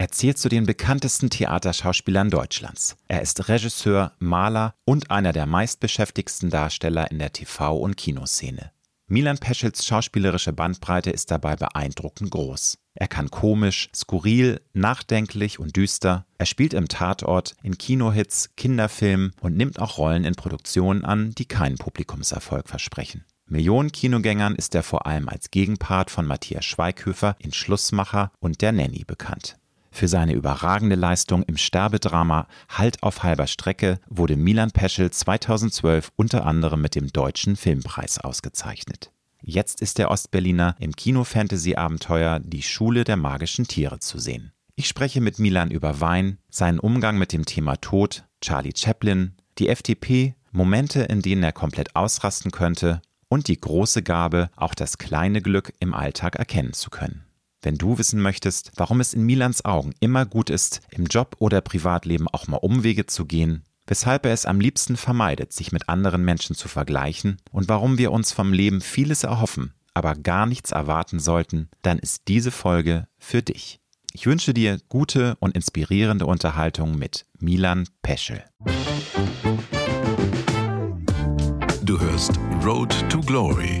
Er zählt zu den bekanntesten Theaterschauspielern Deutschlands. Er ist Regisseur, Maler und einer der meistbeschäftigsten Darsteller in der TV- und Kinoszene. Milan Peschels schauspielerische Bandbreite ist dabei beeindruckend groß. Er kann komisch, skurril, nachdenklich und düster. Er spielt im Tatort, in Kinohits, Kinderfilmen und nimmt auch Rollen in Produktionen an, die keinen Publikumserfolg versprechen. Millionen Kinogängern ist er vor allem als Gegenpart von Matthias Schweighöfer in Schlussmacher und der Nanny bekannt. Für seine überragende Leistung im Sterbedrama Halt auf halber Strecke wurde Milan Peschel 2012 unter anderem mit dem Deutschen Filmpreis ausgezeichnet. Jetzt ist der Ostberliner im Kino-Fantasy-Abenteuer Die Schule der magischen Tiere zu sehen. Ich spreche mit Milan über Wein, seinen Umgang mit dem Thema Tod, Charlie Chaplin, die FDP, Momente, in denen er komplett ausrasten könnte und die große Gabe, auch das kleine Glück im Alltag erkennen zu können. Wenn du wissen möchtest, warum es in Milans Augen immer gut ist, im Job oder Privatleben auch mal Umwege zu gehen, weshalb er es am liebsten vermeidet, sich mit anderen Menschen zu vergleichen und warum wir uns vom Leben vieles erhoffen, aber gar nichts erwarten sollten, dann ist diese Folge für dich. Ich wünsche dir gute und inspirierende Unterhaltung mit Milan Peschel. Du hörst Road to Glory.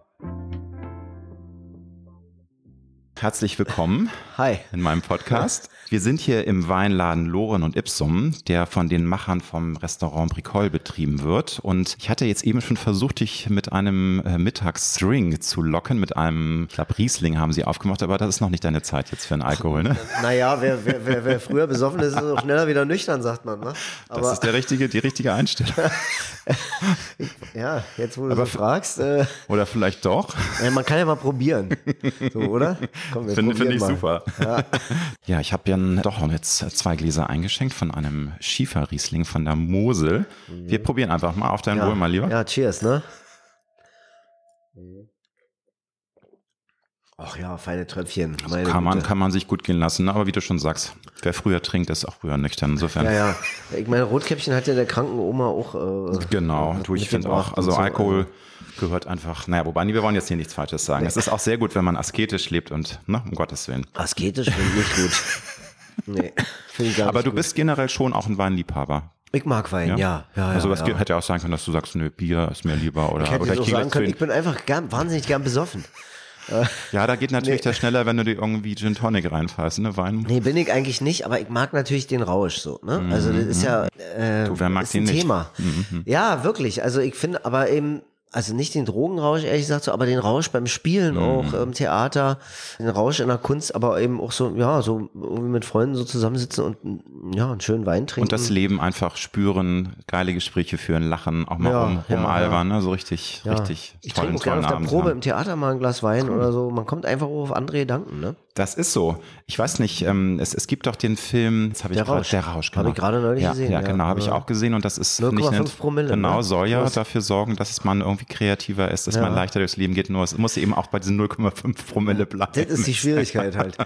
Herzlich willkommen Hi. in meinem Podcast. Wir sind hier im Weinladen Loren und Ipsum, der von den Machern vom Restaurant Bricole betrieben wird. Und ich hatte jetzt eben schon versucht, dich mit einem äh, Mittagsstring zu locken, mit einem, ich glaube, Riesling haben sie aufgemacht, aber das ist noch nicht deine Zeit jetzt für einen Alkohol, ne? Naja, wer, wer, wer, wer früher besoffen ist, ist auch schneller wieder nüchtern, sagt man. Ne? Aber Das ist der richtige, die richtige Einstellung. ja, jetzt wo du so fragst, äh, Oder vielleicht doch. ja, man kann ja mal probieren. So, oder? Finde probieren ich mal. super. Ja. Ja, ich habe ja doch jetzt zwei Gläser eingeschenkt von einem Schieferriesling von der Mosel. Wir probieren einfach mal auf dein Ja. Wohl, mal lieber. ja, cheers, ne? Ach ja, feine Tröpfchen. Meine Kann man, kann man sich gut gehen lassen, aber wie du schon sagst, wer früher trinkt, ist auch früher nüchtern. Insofern, Ja, ja. Ich meine, Rotkäppchen hat ja der kranken Oma auch. Äh, genau, du, ich finde auch, also so. Alkohol gehört einfach, naja, wobei, wir wollen jetzt hier nichts Falsches sagen. Es ist auch sehr gut, wenn man asketisch lebt und, ne, um Gottes Willen. Asketisch finde ich gut. Nee, finde ich gar Aber du gut. bist generell schon auch ein Weinliebhaber. Ich mag Wein, ja. Ja, ja, also das ja. hätte ja auch sein können, dass du sagst, nö, Bier ist mir lieber oder, Ich hätte oder auch sagen können, ich bin einfach gern, wahnsinnig gern besoffen. Ja, da geht natürlich der schneller, wenn du dir irgendwie Gin Tonic reinfährst, ne, Wein. Nee, bin ich eigentlich nicht, aber ich mag natürlich den Rausch so, ne? Also das ist ja äh, Mhm. Du, wer mag ist ein den nicht? Mhm, Thema. Ja, wirklich. Also ich finde aber eben also nicht den Drogenrausch, ehrlich gesagt, so, aber den Rausch beim Spielen Mhm. auch im Theater, den Rausch in der Kunst, aber eben auch so, ja, so irgendwie mit Freunden so zusammensitzen und ja, einen schönen Wein trinken. Und das Leben einfach spüren, geile Gespräche führen, lachen, auch mal Ja, rum, ja, rumalbern, ne, so richtig, ja. richtig ich trinke auch gerne auf der Probe haben. im Theater mal ein Glas Wein oder so. Man kommt einfach auch auf andere Gedanken, ne? Das ist so. Ich weiß nicht, ähm, es, es gibt doch den Film, jetzt habe ich gerade, Rausch. der Rausch, genau. ich gerade neulich ja, gesehen, Ja, ja. genau, habe ich Ja. auch gesehen und das ist, finde ich, 0,5 nicht- Promille, Genau, ne? soll ja dafür sorgen, dass man irgendwie kreativer ist, dass man leichter durchs Leben geht, nur es muss eben auch bei diesen 0,5 Promille bleiben. Das ist die Schwierigkeit halt.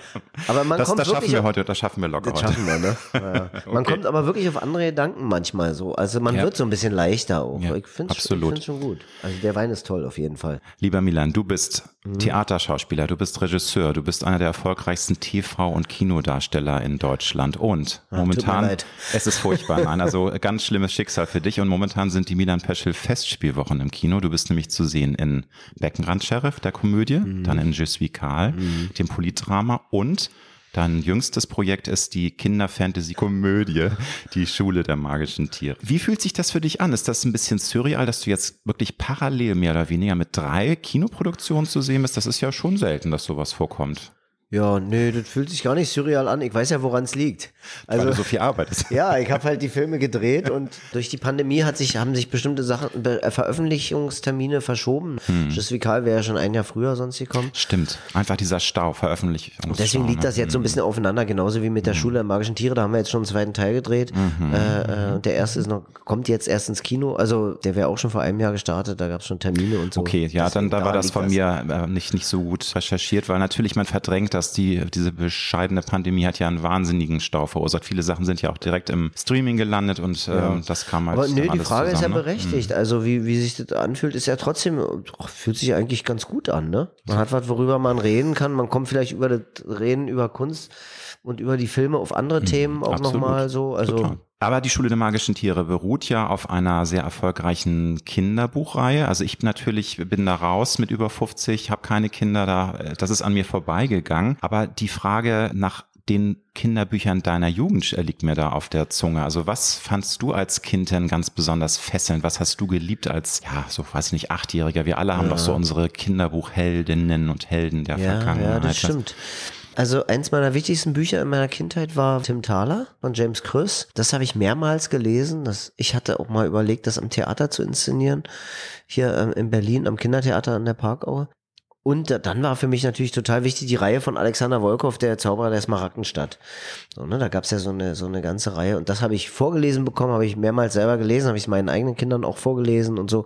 Aber man Das, kommt das schaffen wir heute, das schaffen wir locker Das heute. schaffen wir, ne? Ja, ja. Man Okay. kommt aber wirklich auf andere Gedanken manchmal so. Also man Ja. wird so ein bisschen leichter auch. Ja, ich finde es schon gut. Also der Wein ist toll auf jeden Fall. Lieber Milan, du bist Mhm. Theaterschauspieler, du bist Regisseur, du bist einer der erfolgreichsten TV- und Kinodarsteller in Deutschland und mir momentan, es ist furchtbar, nein, also ganz schlimmes Schicksal für dich und momentan sind die Milan Peschel Festspielwochen im Kino. Du bist nämlich zu sehen in Beckenrand Sheriff, der Komödie, Mhm. dann in Je suis Karl, dem Politdrama und Dein jüngstes Projekt ist die Kinder-Fantasy-Komödie, die Schule der magischen Tiere. Wie fühlt sich das für dich an? Ist das ein bisschen surreal, dass du jetzt wirklich parallel mehr oder weniger mit drei Kinoproduktionen zu sehen bist? Das ist ja schon selten, dass sowas vorkommt. Ja, nee, das fühlt sich gar nicht surreal an. Ich weiß ja, woran es liegt. Also, Weil so viel Arbeit ist. Ja, ich habe halt die Filme gedreht und durch die Pandemie hat sich, haben sich bestimmte Sachen, äh, Veröffentlichungstermine verschoben. hm. Wäre ja schon ein Jahr früher sonst gekommen. Stimmt. Einfach dieser Stau, Veröffentlichungsstau. Deswegen liegt ne? das jetzt so ein hm. bisschen aufeinander, genauso wie mit der hm. Schule der magischen Tiere. Da haben wir jetzt schon einen zweiten Teil gedreht. Mhm. Äh, äh, der erste ist noch, kommt jetzt erst ins Kino. Also der wäre auch schon vor einem Jahr gestartet. Da gab es schon Termine und so. Okay, ja, Deswegen dann da war das von das. mir äh, nicht, nicht so gut recherchiert, weil natürlich man verdrängt dass die, diese bescheidene Pandemie hat ja einen wahnsinnigen Stau verursacht. Viele Sachen sind ja auch direkt im Streaming gelandet und äh, ja. das kam halt. Aber nö, die Frage zusammen, ist ja ne? berechtigt. Ne? Also wie, wie sich das anfühlt, ist ja trotzdem, oh, fühlt sich eigentlich ganz gut an, ne? Man hat was, worüber man reden kann. Man kommt vielleicht über das Reden über Kunst und über die Filme auf andere mhm, Themen auch nochmal so. Also Total. Aber die Schule der magischen Tiere beruht ja auf einer sehr erfolgreichen Kinderbuchreihe. Also ich natürlich bin da raus mit über 50, habe keine Kinder da, das ist an mir vorbeigegangen. Aber die Frage nach den Kinderbüchern deiner Jugend liegt mir da auf der Zunge. Also was fandst du als Kind denn ganz besonders fesselnd? Was hast du geliebt als, ja, so weiß ich nicht, Achtjähriger? Wir alle haben ja. doch so unsere Kinderbuchheldinnen und Helden der ja, Vergangenheit. Ja, das stimmt. Also eins meiner wichtigsten Bücher in meiner Kindheit war Tim Thaler von James Kröss. Das habe ich mehrmals gelesen. Das, ich hatte auch mal überlegt, das am Theater zu inszenieren. Hier ähm, in Berlin am Kindertheater an der Parkaue. Und dann war für mich natürlich total wichtig die Reihe von Alexander Wolkow, der Zauberer der Smaragdenstadt. So, ne, da gab's ja so eine, so eine ganze Reihe. Und das habe ich vorgelesen bekommen, habe ich mehrmals selber gelesen, habe ich meinen eigenen Kindern auch vorgelesen und so.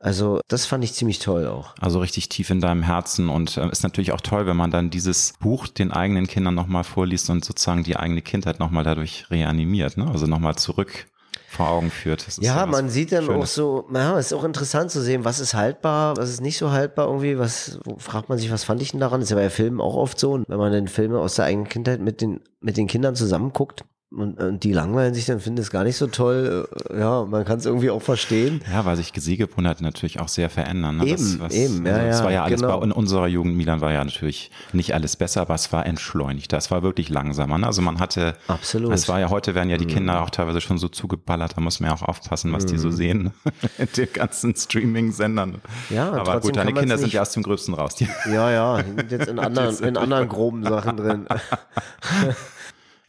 Also das fand ich ziemlich toll auch. Also richtig tief in deinem Herzen. Und äh, ist natürlich auch toll, wenn man dann dieses Buch den eigenen Kindern nochmal vorliest und sozusagen die eigene Kindheit nochmal dadurch reanimiert. Ne? Also nochmal zurück vor Augen führt. ja, man sieht dann Schönes. auch so, ja, es ist auch interessant zu sehen, was ist haltbar, was ist nicht so haltbar irgendwie, was, fragt man sich, was fand ich denn daran? Das ist ja bei Filmen auch oft so, wenn man den Filme aus der eigenen Kindheit mit den, mit den Kindern zusammenguckt, und, und die langweilen sich dann, finden es gar nicht so toll. Äh, ja, man kann es irgendwie auch verstehen. Ja, weil sich Siegepunkt natürlich auch sehr verändern. Ne? Eben, was, eben, ja, also, Es war ja alles genau. bei, in unserer Jugend, Milan war ja natürlich nicht alles besser, aber es war entschleunigt. Das war wirklich langsamer. Ne? Also man hatte, Absolut. es war ja heute werden ja die Kinder mhm. auch teilweise schon so zugeballert, da muss man ja auch aufpassen, was mhm. die so mhm. sehen in den ganzen Streaming-Sendern. Ja, aber gut, deine Kinder sind ja aus dem Gröbsten raus. Die ja, ja, sind jetzt in anderen, in anderen groben Sachen drin.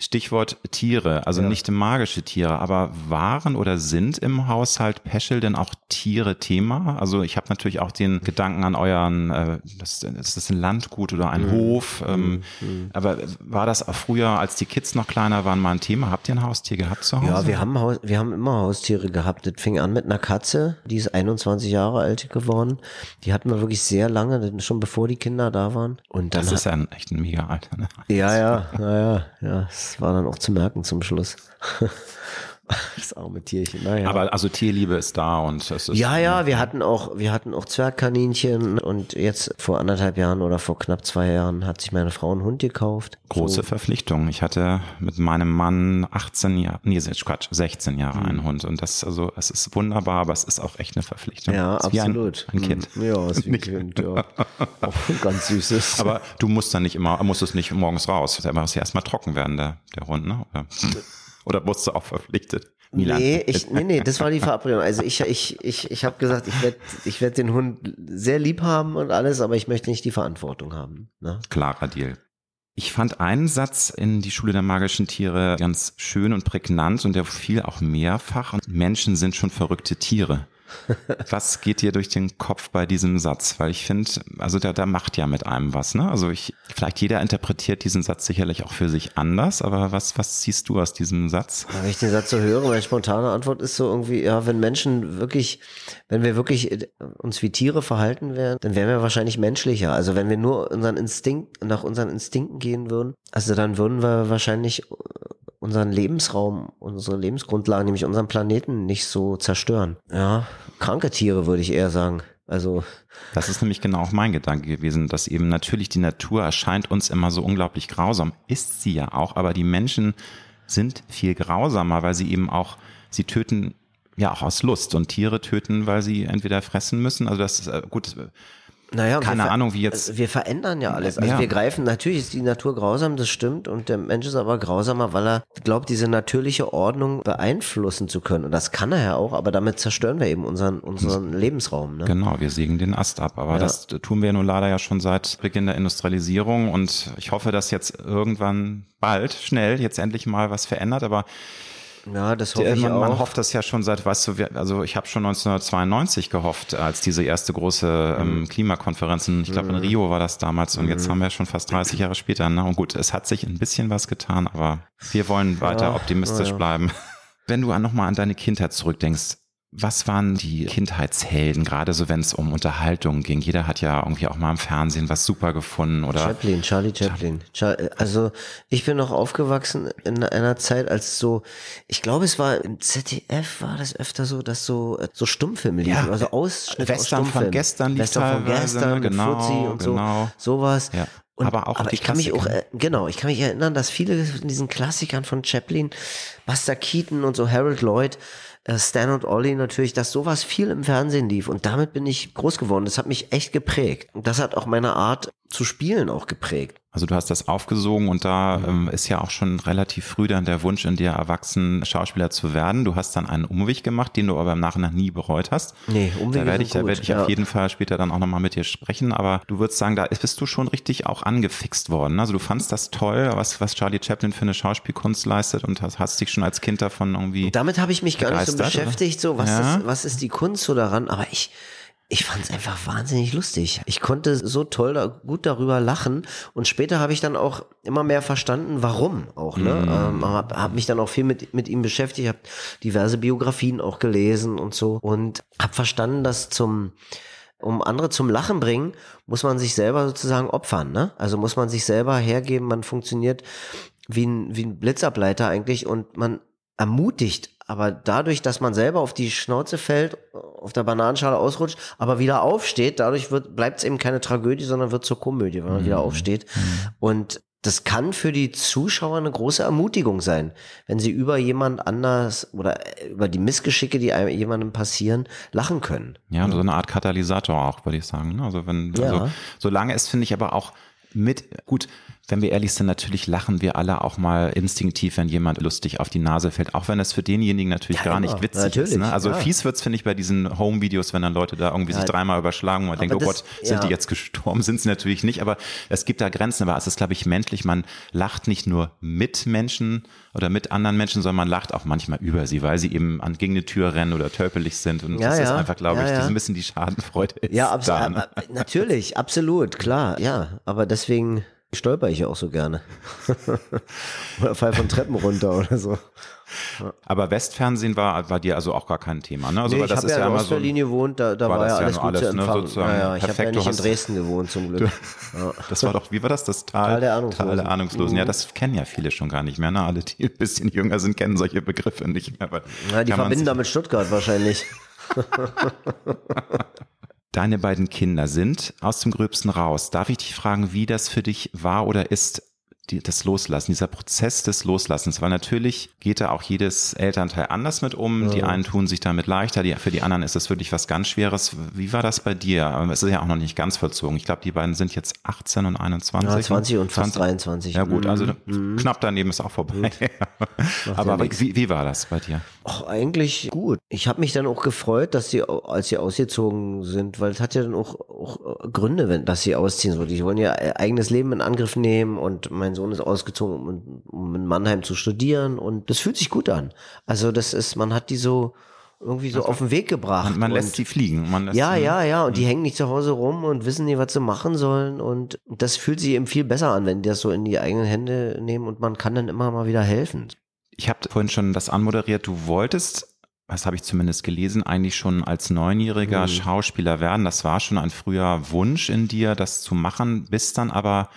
Stichwort Tiere, also ja. nicht magische Tiere, aber waren oder sind im Haushalt Peschel denn auch Tiere Thema? Also ich habe natürlich auch den Gedanken an euren, äh, das, ist das ein Landgut oder ein mhm. Hof? Ähm, mhm. Aber war das auch früher, als die Kids noch kleiner waren, mal ein Thema? Habt ihr ein Haustier gehabt zu Hause? Ja, wir haben, Haus, wir haben immer Haustiere gehabt. Das fing an mit einer Katze, die ist 21 Jahre alt geworden. Die hatten wir wirklich sehr lange, schon bevor die Kinder da waren. Und dann das ist ja ein, echt ein mega Alter. Ne? Ja, ja, ja, ja, ja war dann auch zu merken zum Schluss. Das arme Tierchen. Naja. Aber also Tierliebe ist da und es ist. Ja, ja, wir hatten auch, wir hatten auch Zwergkaninchen und jetzt vor anderthalb Jahren oder vor knapp zwei Jahren hat sich meine Frau einen Hund gekauft. Große so. Verpflichtung. Ich hatte mit meinem Mann 18 Jahre, nee, Quatsch, 16 Jahre mhm. einen Hund und das, also, es ist wunderbar, aber es ist auch echt eine Verpflichtung. Ja, absolut. Ein, ein, Kind. Mhm. Ja, ist wie ein Kind, ja. Auch ganz süßes. Aber du musst dann nicht immer, musst es nicht morgens raus. Er muss ja erstmal trocken werden, der, der Hund, ne? Oder? Oder wurdest du auch verpflichtet? Milan. Nee, ich, nee, nee, das war die Verabredung. Also ich, ich, ich, ich habe gesagt, ich werde ich werd den Hund sehr lieb haben und alles, aber ich möchte nicht die Verantwortung haben. Ne? Klarer Deal. Ich fand einen Satz in die Schule der magischen Tiere ganz schön und prägnant und der fiel auch mehrfach. Menschen sind schon verrückte Tiere. was geht dir durch den Kopf bei diesem Satz? Weil ich finde, also da, da macht ja mit einem was, ne? Also ich, vielleicht jeder interpretiert diesen Satz sicherlich auch für sich anders, aber was, was siehst du aus diesem Satz? Wenn ich den Satz so höre, meine spontane Antwort ist so irgendwie, ja, wenn Menschen wirklich, wenn wir wirklich äh, uns wie Tiere verhalten wären, dann wären wir wahrscheinlich menschlicher. Also wenn wir nur unseren Instinkt, nach unseren Instinkten gehen würden, also dann würden wir wahrscheinlich unseren Lebensraum, unsere Lebensgrundlagen, nämlich unseren Planeten nicht so zerstören. Ja, kranke Tiere würde ich eher sagen. Also das ist nämlich genau auch mein Gedanke gewesen, dass eben natürlich die Natur erscheint uns immer so unglaublich grausam. Ist sie ja auch, aber die Menschen sind viel grausamer, weil sie eben auch, sie töten ja auch aus Lust und Tiere töten, weil sie entweder fressen müssen. Also das ist äh, gut Naja, keine Ahnung, wie jetzt. Wir verändern ja alles. Also Ja. wir greifen, natürlich ist die Natur grausam, das stimmt. Und der Mensch ist aber grausamer, weil er glaubt, diese natürliche Ordnung beeinflussen zu können. Und das kann er ja auch, aber damit zerstören wir eben unseren, unseren Lebensraum. Ne? Genau, wir sägen den Ast ab. Aber Ja. das tun wir nun leider ja schon seit Beginn der Industrialisierung. Und ich hoffe, dass jetzt irgendwann bald, schnell, jetzt endlich mal was verändert. Aber Ja, das hoffe ich man, auch. man hofft das ja schon seit, weißt du, also ich habe schon 1992 gehofft, als diese erste große ähm, Mhm. Klimakonferenz, in, ich glaube in Rio war das damals. Und jetzt haben wir schon fast 30 Jahre später. Ne? Und gut, es hat sich ein bisschen was getan, aber wir wollen weiter Ja, optimistisch ja. bleiben. Wenn du nochmal an deine Kindheit zurückdenkst, was waren die Kindheitshelden, gerade so wenn es um Unterhaltung ging? Jeder hat ja irgendwie auch mal im Fernsehen was super gefunden oder Chaplin, Charlie Chaplin. Char also ich bin noch aufgewachsen in einer Zeit, als so, ich glaube, es war im ZDF war das öfter so, dass so äh, so Stummfilme liefen, Ja, also Ausschnitte aus Western von gestern lief Western von gestern, ne? mit Genau, Fuzzi und genau. so, sowas. Ja. Und, Aber auch die ich kann mich auch, äh, genau, ich kann mich erinnern, dass viele von diesen Klassikern von Chaplin, Buster Keaton und so Harold Lloyd, äh, Stan und Ollie natürlich, dass sowas viel im Fernsehen lief und damit bin ich groß geworden. Das hat mich echt geprägt. Und das hat auch meine Art zu spielen auch geprägt. Also du hast das aufgesogen und da ähm, ist ja auch schon relativ früh dann der Wunsch in dir erwachsen, Schauspieler zu werden. Du hast dann einen Umweg gemacht, den du aber im Nachhinein nie bereut hast. Nee, Umwege Da werde ich, da werde ich ja. auf jeden Fall später dann auch nochmal mit dir sprechen. Aber du würdest sagen, da bist du schon richtig auch angefixt worden. Also du fandst das toll, was, was Charlie Chaplin für eine Schauspielkunst leistet und hast, hast dich schon als Kind davon irgendwie. Damit habe ich mich gar nicht so Begeistert, oder? beschäftigt, so was, Ja. ist, was ist die Kunst so daran, aber ich, ich fand es einfach wahnsinnig lustig. Ich konnte so toll da, gut darüber lachen und später habe ich dann auch immer mehr verstanden, warum auch. Ne? Mhm. Ähm, habe hab mich dann auch viel mit, mit ihm beschäftigt, habe diverse Biografien auch gelesen und so und habe verstanden, dass zum um andere zum Lachen bringen, muss man sich selber sozusagen opfern, ne? Also muss man sich selber hergeben, man funktioniert wie ein, wie ein Blitzableiter eigentlich und man ermutigt, aber dadurch, dass man selber auf die Schnauze fällt, auf der Bananenschale ausrutscht, aber wieder aufsteht, dadurch wird, bleibt es eben keine Tragödie, sondern wird zur Komödie, wenn man wieder aufsteht. Und das kann für die Zuschauer eine große Ermutigung sein, wenn sie über jemand anders oder über die Missgeschicke, die einem jemandem passieren, lachen können. Ja, so eine Art Katalysator auch, würde ich sagen. ne? Also wenn, Ja. also, solange es finde ich aber auch mit, gut, wenn wir ehrlich sind, natürlich lachen wir alle auch mal instinktiv, wenn jemand lustig auf die Nase fällt, auch wenn es für denjenigen natürlich Ja, gar nicht witzig Natürlich, ist. Ne? Also ja. fies wird's finde ich, bei diesen Home-Videos, wenn dann Leute da irgendwie sich Ja. dreimal überschlagen und man denkt, oh das- Gott, sind die jetzt gestorben? Sind sie natürlich nicht, aber es gibt da Grenzen, aber es ist, glaube ich, menschlich. Man lacht nicht nur mit Menschen oder mit anderen Menschen, sondern man lacht auch manchmal über sie, weil sie eben an, gegen eine Tür rennen oder tölpelig sind. Und das ist einfach, glaube ich, ja. ein bisschen die Schadenfreude ist Ja, abs da. Ne? natürlich, absolut, klar, ja. Aber deswegen stolper ich ja auch so gerne. oder fall von Treppen runter oder so. Aber Westfernsehen war, war dir also auch gar kein Thema, ne? Also nee, weil ich habe ja ja in immer so. Ostberlin gewohnt, da, da war war, ja ja alles nur gut alles, zu ne, empfangen. sozusagen ja, ja, ich habe ja du nicht in Dresden gewohnt zum Glück. ja. Das war doch, wie war das? Das Tal, Tal der Ahnungslosen. Tal der Ahnungslosen. Ja, das kennen ja viele schon gar nicht mehr. Ne? Alle, die ein bisschen jünger sind, kennen solche Begriffe nicht mehr. weil Ja, die verbinden damit Stuttgart wahrscheinlich. Deine beiden Kinder sind aus dem Gröbsten raus. Darf ich dich fragen, wie das für dich war oder ist, die, das Loslassen, dieser Prozess des Loslassens? Weil natürlich geht da auch jedes Elternteil anders mit um. Die einen tun sich damit leichter, die, für die anderen ist es wirklich was ganz Schweres. Wie war das bei dir? Aber Es ist ja auch noch nicht ganz vollzogen. Ich glaube, die beiden sind jetzt 18 und 21. Ja, 20 und fast 20. 23. Ja gut, also Mhm. knapp daneben ist auch vorbei. Aber ja wie, wie war das bei dir? Ach, eigentlich gut. Ich habe mich dann auch gefreut, dass sie, als sie ausgezogen sind, weil es hat ja dann auch, auch äh, Gründe, wenn, dass sie ausziehen. So, die wollen ja ihr eigenes Leben in Angriff nehmen und mein Sohn ist ausgezogen, um, um in Mannheim zu studieren und das fühlt sich gut an. Also das ist, man hat die so irgendwie so auf den Weg gebracht. Also Man, man lässt sie fliegen. Man lässt ja, sie, ja, ja. Und die hängen nicht zu Hause rum und wissen nicht, was sie machen sollen. Und das fühlt sich eben viel besser an, wenn die das so in die eigenen Hände nehmen und man kann dann immer mal wieder helfen. Ich habe vorhin schon das anmoderiert. Du wolltest, was habe ich zumindest gelesen, eigentlich schon als Neunjähriger Mhm. Schauspieler werden. Das war schon ein früher Wunsch in dir, das zu machen. Bist dann aber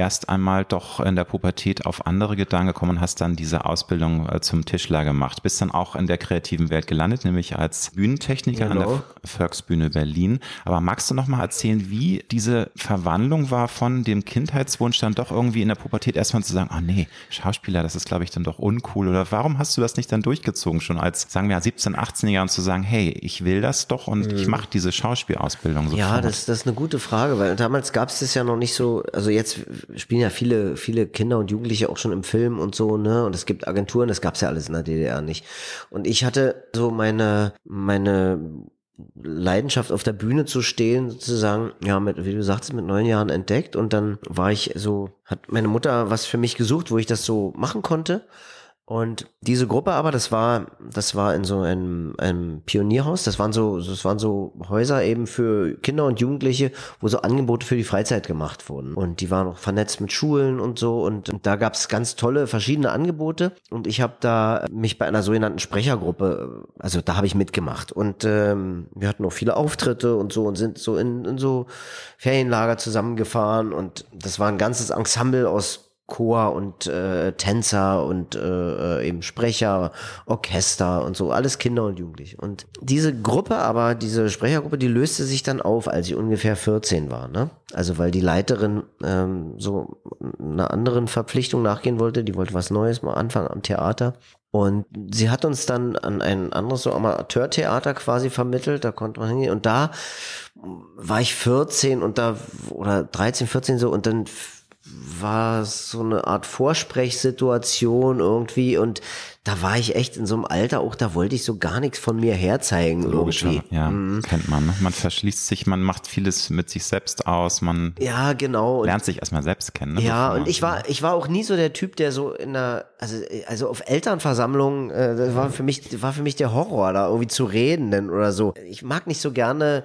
erst einmal doch in der Pubertät auf andere Gedanken gekommen und hast dann diese Ausbildung äh, zum Tischler gemacht. Bist dann auch in der kreativen Welt gelandet, nämlich als Bühnentechniker genau. an der genau. Volksbühne Berlin. Aber magst du noch mal erzählen, wie diese Verwandlung war von dem Kindheitswunsch dann doch irgendwie in der Pubertät erstmal zu sagen, oh nee, Schauspieler, das ist glaube ich dann doch uncool oder warum hast du das nicht dann durchgezogen schon als, sagen wir 17, 18 Jahre und zu sagen, hey, ich will das doch und mhm. ich mache diese Schauspielausbildung sofort? Ja, das, das ist eine gute Frage, weil damals gab es das ja noch nicht so, also jetzt spielen ja viele, viele Kinder und Jugendliche auch schon im Film und so, ne? Und es gibt Agenturen, das gab es ja alles in der DDR nicht. Und ich hatte so meine, meine Leidenschaft auf der Bühne zu stehen, sozusagen, ja, mit, wie du sagst, mit neun Jahren entdeckt und dann war ich so, hat meine Mutter was für mich gesucht, wo ich das so machen konnte und diese Gruppe aber, das war, das war in so einem, einem Pionierhaus. Das waren so, das waren so Häuser eben für Kinder und Jugendliche, wo so Angebote für die Freizeit gemacht wurden. Und die waren auch vernetzt mit Schulen und so. Und, und da gab es ganz tolle verschiedene Angebote. Und ich habe da mich bei einer sogenannten Sprechergruppe, also da habe ich mitgemacht. Und ähm, wir hatten auch viele Auftritte und so und sind so in, in so Ferienlager zusammengefahren. Und das war ein ganzes Ensemble aus Chor und äh, Tänzer und äh, äh, eben Sprecher, Orchester und so, alles Kinder und Jugendliche. Und diese Gruppe, aber diese Sprechergruppe, die löste sich dann auf, als ich ungefähr 14 war. Ne? Also weil die Leiterin ähm, so einer anderen Verpflichtung nachgehen wollte, die wollte was Neues mal anfangen am Theater. Und sie hat uns dann an ein anderes so Amateurtheater quasi vermittelt, da konnte man hingehen. Und da war ich 14 und da, oder 13, 14 so, und dann war so eine Art Vorsprechsituation irgendwie und da war ich echt in so einem Alter auch, da wollte ich so gar nichts von mir herzeigen Logisch. Ja, mhm. kennt man. Ne? Man verschließt sich, man macht vieles mit sich selbst aus, man ja, genau. lernt sich erstmal selbst kennen. Ne? Ja, und ich war, ich war auch nie so der Typ, der so in der, also, also auf Elternversammlungen, äh, das war für mich, war für mich der Horror, da irgendwie zu reden denn, oder so. Ich mag nicht so gerne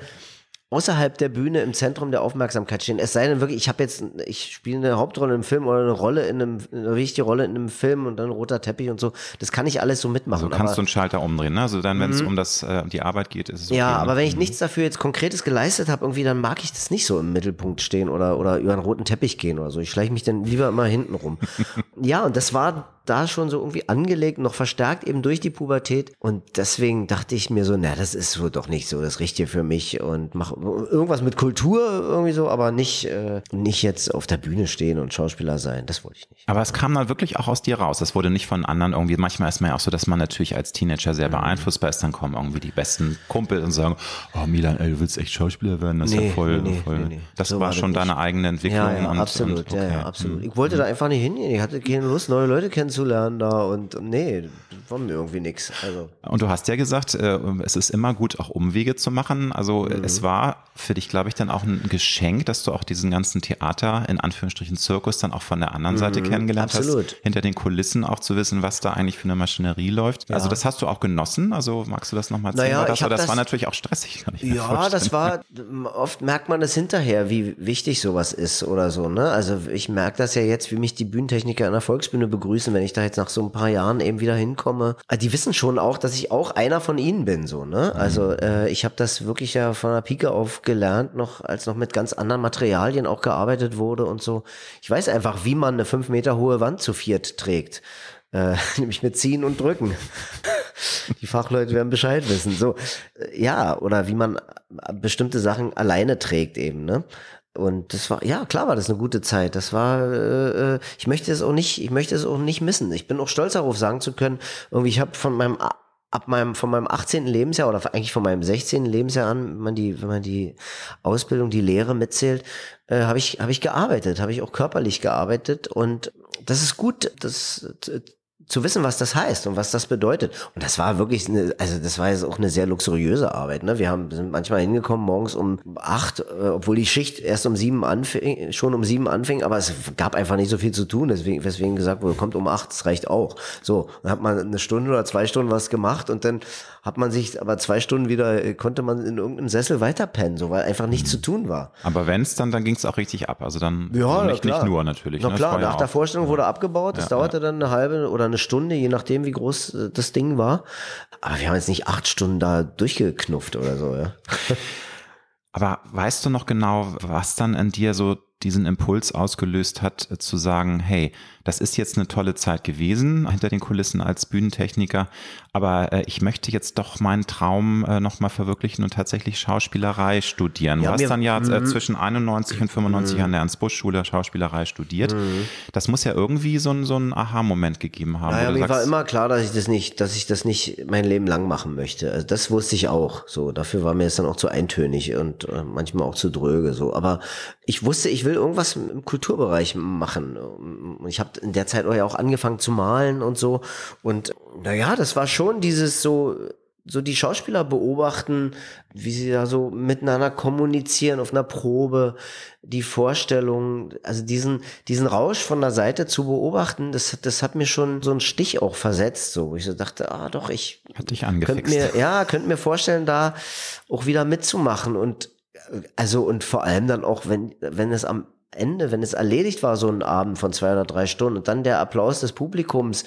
außerhalb der Bühne im Zentrum der Aufmerksamkeit stehen. Es sei denn wirklich, ich habe jetzt, ich spiele eine Hauptrolle im Film oder eine Rolle in einem, eine wichtige Rolle in einem Film und dann roter Teppich und so. Das kann ich alles so mitmachen. Also kannst aber, du einen Schalter umdrehen, ne? Also dann, wenn es mhm. um das, äh, die Arbeit geht, ist es okay, Ja, ne? aber wenn ich mhm. nichts dafür jetzt Konkretes geleistet habe, irgendwie, dann mag ich das nicht so im Mittelpunkt stehen oder, oder über einen roten Teppich gehen oder so. Ich schleiche mich dann lieber immer hinten rum. ja, und das war da schon so irgendwie angelegt, noch verstärkt eben durch die Pubertät. Und deswegen dachte ich mir so, na, das ist wohl doch nicht so das Richtige für mich und mach irgendwas mit Kultur irgendwie so, aber nicht, äh, nicht jetzt auf der Bühne stehen und Schauspieler sein. Das wollte ich nicht. Aber es kam dann wirklich auch aus dir raus. Es wurde nicht von anderen irgendwie. Manchmal ist man ja auch so, dass man natürlich als Teenager sehr mhm. beeinflussbar ist. Dann kommen irgendwie die besten Kumpel und sagen, oh Milan, ey, du willst echt Schauspieler werden. Das nee, ist ja voll, nee, voll. Nee, das so war, war schon deine eigene Entwicklung. Ja, ja und, absolut, und, okay. ja, ja, absolut. Ich wollte mhm. da einfach nicht hingehen. Ich hatte keine Lust, neue Leute kennenzulernen kennenzulernen da und nee, war mir irgendwie nichts. Also. Und du hast ja gesagt, äh, es ist immer gut, auch Umwege zu machen. Also mhm. es war für dich, glaube ich, dann auch ein Geschenk, dass du auch diesen ganzen Theater, in Anführungsstrichen Zirkus, dann auch von der anderen Seite mhm, kennengelernt absolut. hast. Hinter den Kulissen auch zu wissen, was da eigentlich für eine Maschinerie läuft. Ja. Also das hast du auch genossen. Also magst du das nochmal erzählen? Naja, das, das, das war natürlich auch stressig. Ich ja, vorstellen. das war, oft merkt man es hinterher, wie wichtig sowas ist oder so. Ne? Also ich merke das ja jetzt, wie mich die Bühnentechniker an der Volksbühne begrüßen, wenn ich da jetzt nach so ein paar Jahren eben wieder hinkomme. Ah, die wissen schon auch, dass ich auch einer von ihnen bin, so, ne? Mhm. Also äh, ich habe das wirklich ja von der Pike auf gelernt, noch als noch mit ganz anderen Materialien auch gearbeitet wurde und so. Ich weiß einfach, wie man eine fünf Meter hohe Wand zu viert trägt. Äh, nämlich mit ziehen und drücken. Die Fachleute werden Bescheid wissen. So, äh, ja, oder wie man bestimmte Sachen alleine trägt eben, ne? Und das war, ja, klar war das eine gute Zeit. Das war, äh, äh, ich möchte es auch nicht, ich möchte es auch nicht missen. Ich bin auch stolz darauf, sagen zu können, irgendwie, ich habe von meinem ab meinem, von meinem 18. Lebensjahr oder eigentlich von meinem 16. Lebensjahr an, wenn man die, wenn man die Ausbildung, die Lehre mitzählt, äh, habe ich, habe ich gearbeitet, habe ich auch körperlich gearbeitet und das ist gut, das zu wissen, was das heißt und was das bedeutet. Und das war wirklich eine, also das war jetzt auch eine sehr luxuriöse Arbeit. Ne? Wir haben sind manchmal hingekommen morgens um acht, äh, obwohl die Schicht erst um sieben anfing, schon um sieben anfing, aber es gab einfach nicht so viel zu tun, deswegen, weswegen gesagt wurde, kommt um acht, das reicht auch. So, dann hat man eine Stunde oder zwei Stunden was gemacht und dann hat man sich aber zwei Stunden wieder, äh, konnte man in irgendeinem Sessel weiterpennen, so weil einfach nichts mhm. zu tun war. Aber wenn es dann, dann ging es auch richtig ab. Also dann ja, also nicht, nicht nur natürlich. Na ne? klar, nach ja der Vorstellung wurde abgebaut, das dauerte dann eine halbe oder eine Stunde, je nachdem, wie groß äh, das Ding war. Aber wir haben jetzt nicht acht Stunden da durchgeknufft oder so, ja. Aber weißt du noch genau, was dann in dir so diesen Impuls ausgelöst hat, äh, zu sagen, hey, das ist jetzt eine tolle Zeit gewesen hinter den Kulissen als Bühnentechniker, aber äh, ich möchte jetzt doch meinen Traum äh, nochmal verwirklichen und tatsächlich Schauspielerei studieren. Ja, du hast dann ja äh, mhm. zwischen 91 und 95 an der Ernst-Busch-Schule Schauspielerei studiert. Mhm. Das muss ja irgendwie so, ein, so einen Aha-Moment gegeben haben. Naja, mir war immer klar, dass ich das nicht, dass ich das nicht mein Leben lang machen möchte. Also das wusste ich auch. So, dafür war mir es dann auch zu eintönig und äh, manchmal auch zu dröge. So, aber ich wusste, ich will irgendwas im Kulturbereich machen. Ich habe in der Zeit auch angefangen zu malen und so. Und naja, das war schon dieses so, so die Schauspieler beobachten, wie sie da so miteinander kommunizieren auf einer Probe, die Vorstellung, also diesen, diesen Rausch von der Seite zu beobachten, das, das hat mir schon so einen Stich auch versetzt, so, wo ich so dachte, ah, doch, ich hat dich angefixt. Könnte mir, ja, könnte mir vorstellen, da auch wieder mitzumachen und, also, und vor allem dann auch, wenn, wenn es am Ende, wenn es erledigt war, so ein Abend von zwei oder drei Stunden und dann der Applaus des Publikums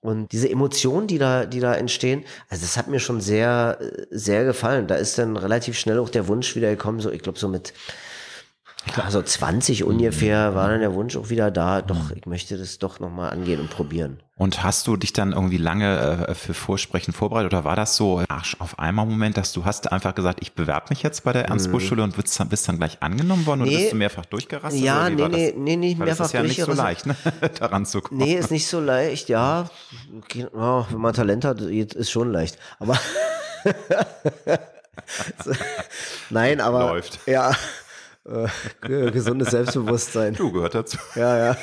und diese Emotionen, die da, die da entstehen, also das hat mir schon sehr, sehr gefallen. Da ist dann relativ schnell auch der Wunsch wieder gekommen, so, ich glaube, so mit, also 20 ungefähr war dann der Wunsch auch wieder da, doch, ich möchte das doch nochmal angehen und probieren. Und hast du dich dann irgendwie lange äh, für Vorsprechen vorbereitet oder war das so Arsch auf einmal Moment, dass du hast einfach gesagt, ich bewerbe mich jetzt bei der Ernst-Busch-Schule und bist dann, bist dann gleich angenommen worden nee, oder bist du mehrfach durchgerastet? Ja, nee, nee, nee, nicht Weil mehrfach das ist ja nicht so leicht, ne? daran zu kommen. Nee, ist nicht so leicht, ja. Oh, wenn man Talent hat, ist schon leicht. Aber Nein, aber läuft. Ja. Äh, gesundes Selbstbewusstsein. Du gehört dazu. Ja, ja.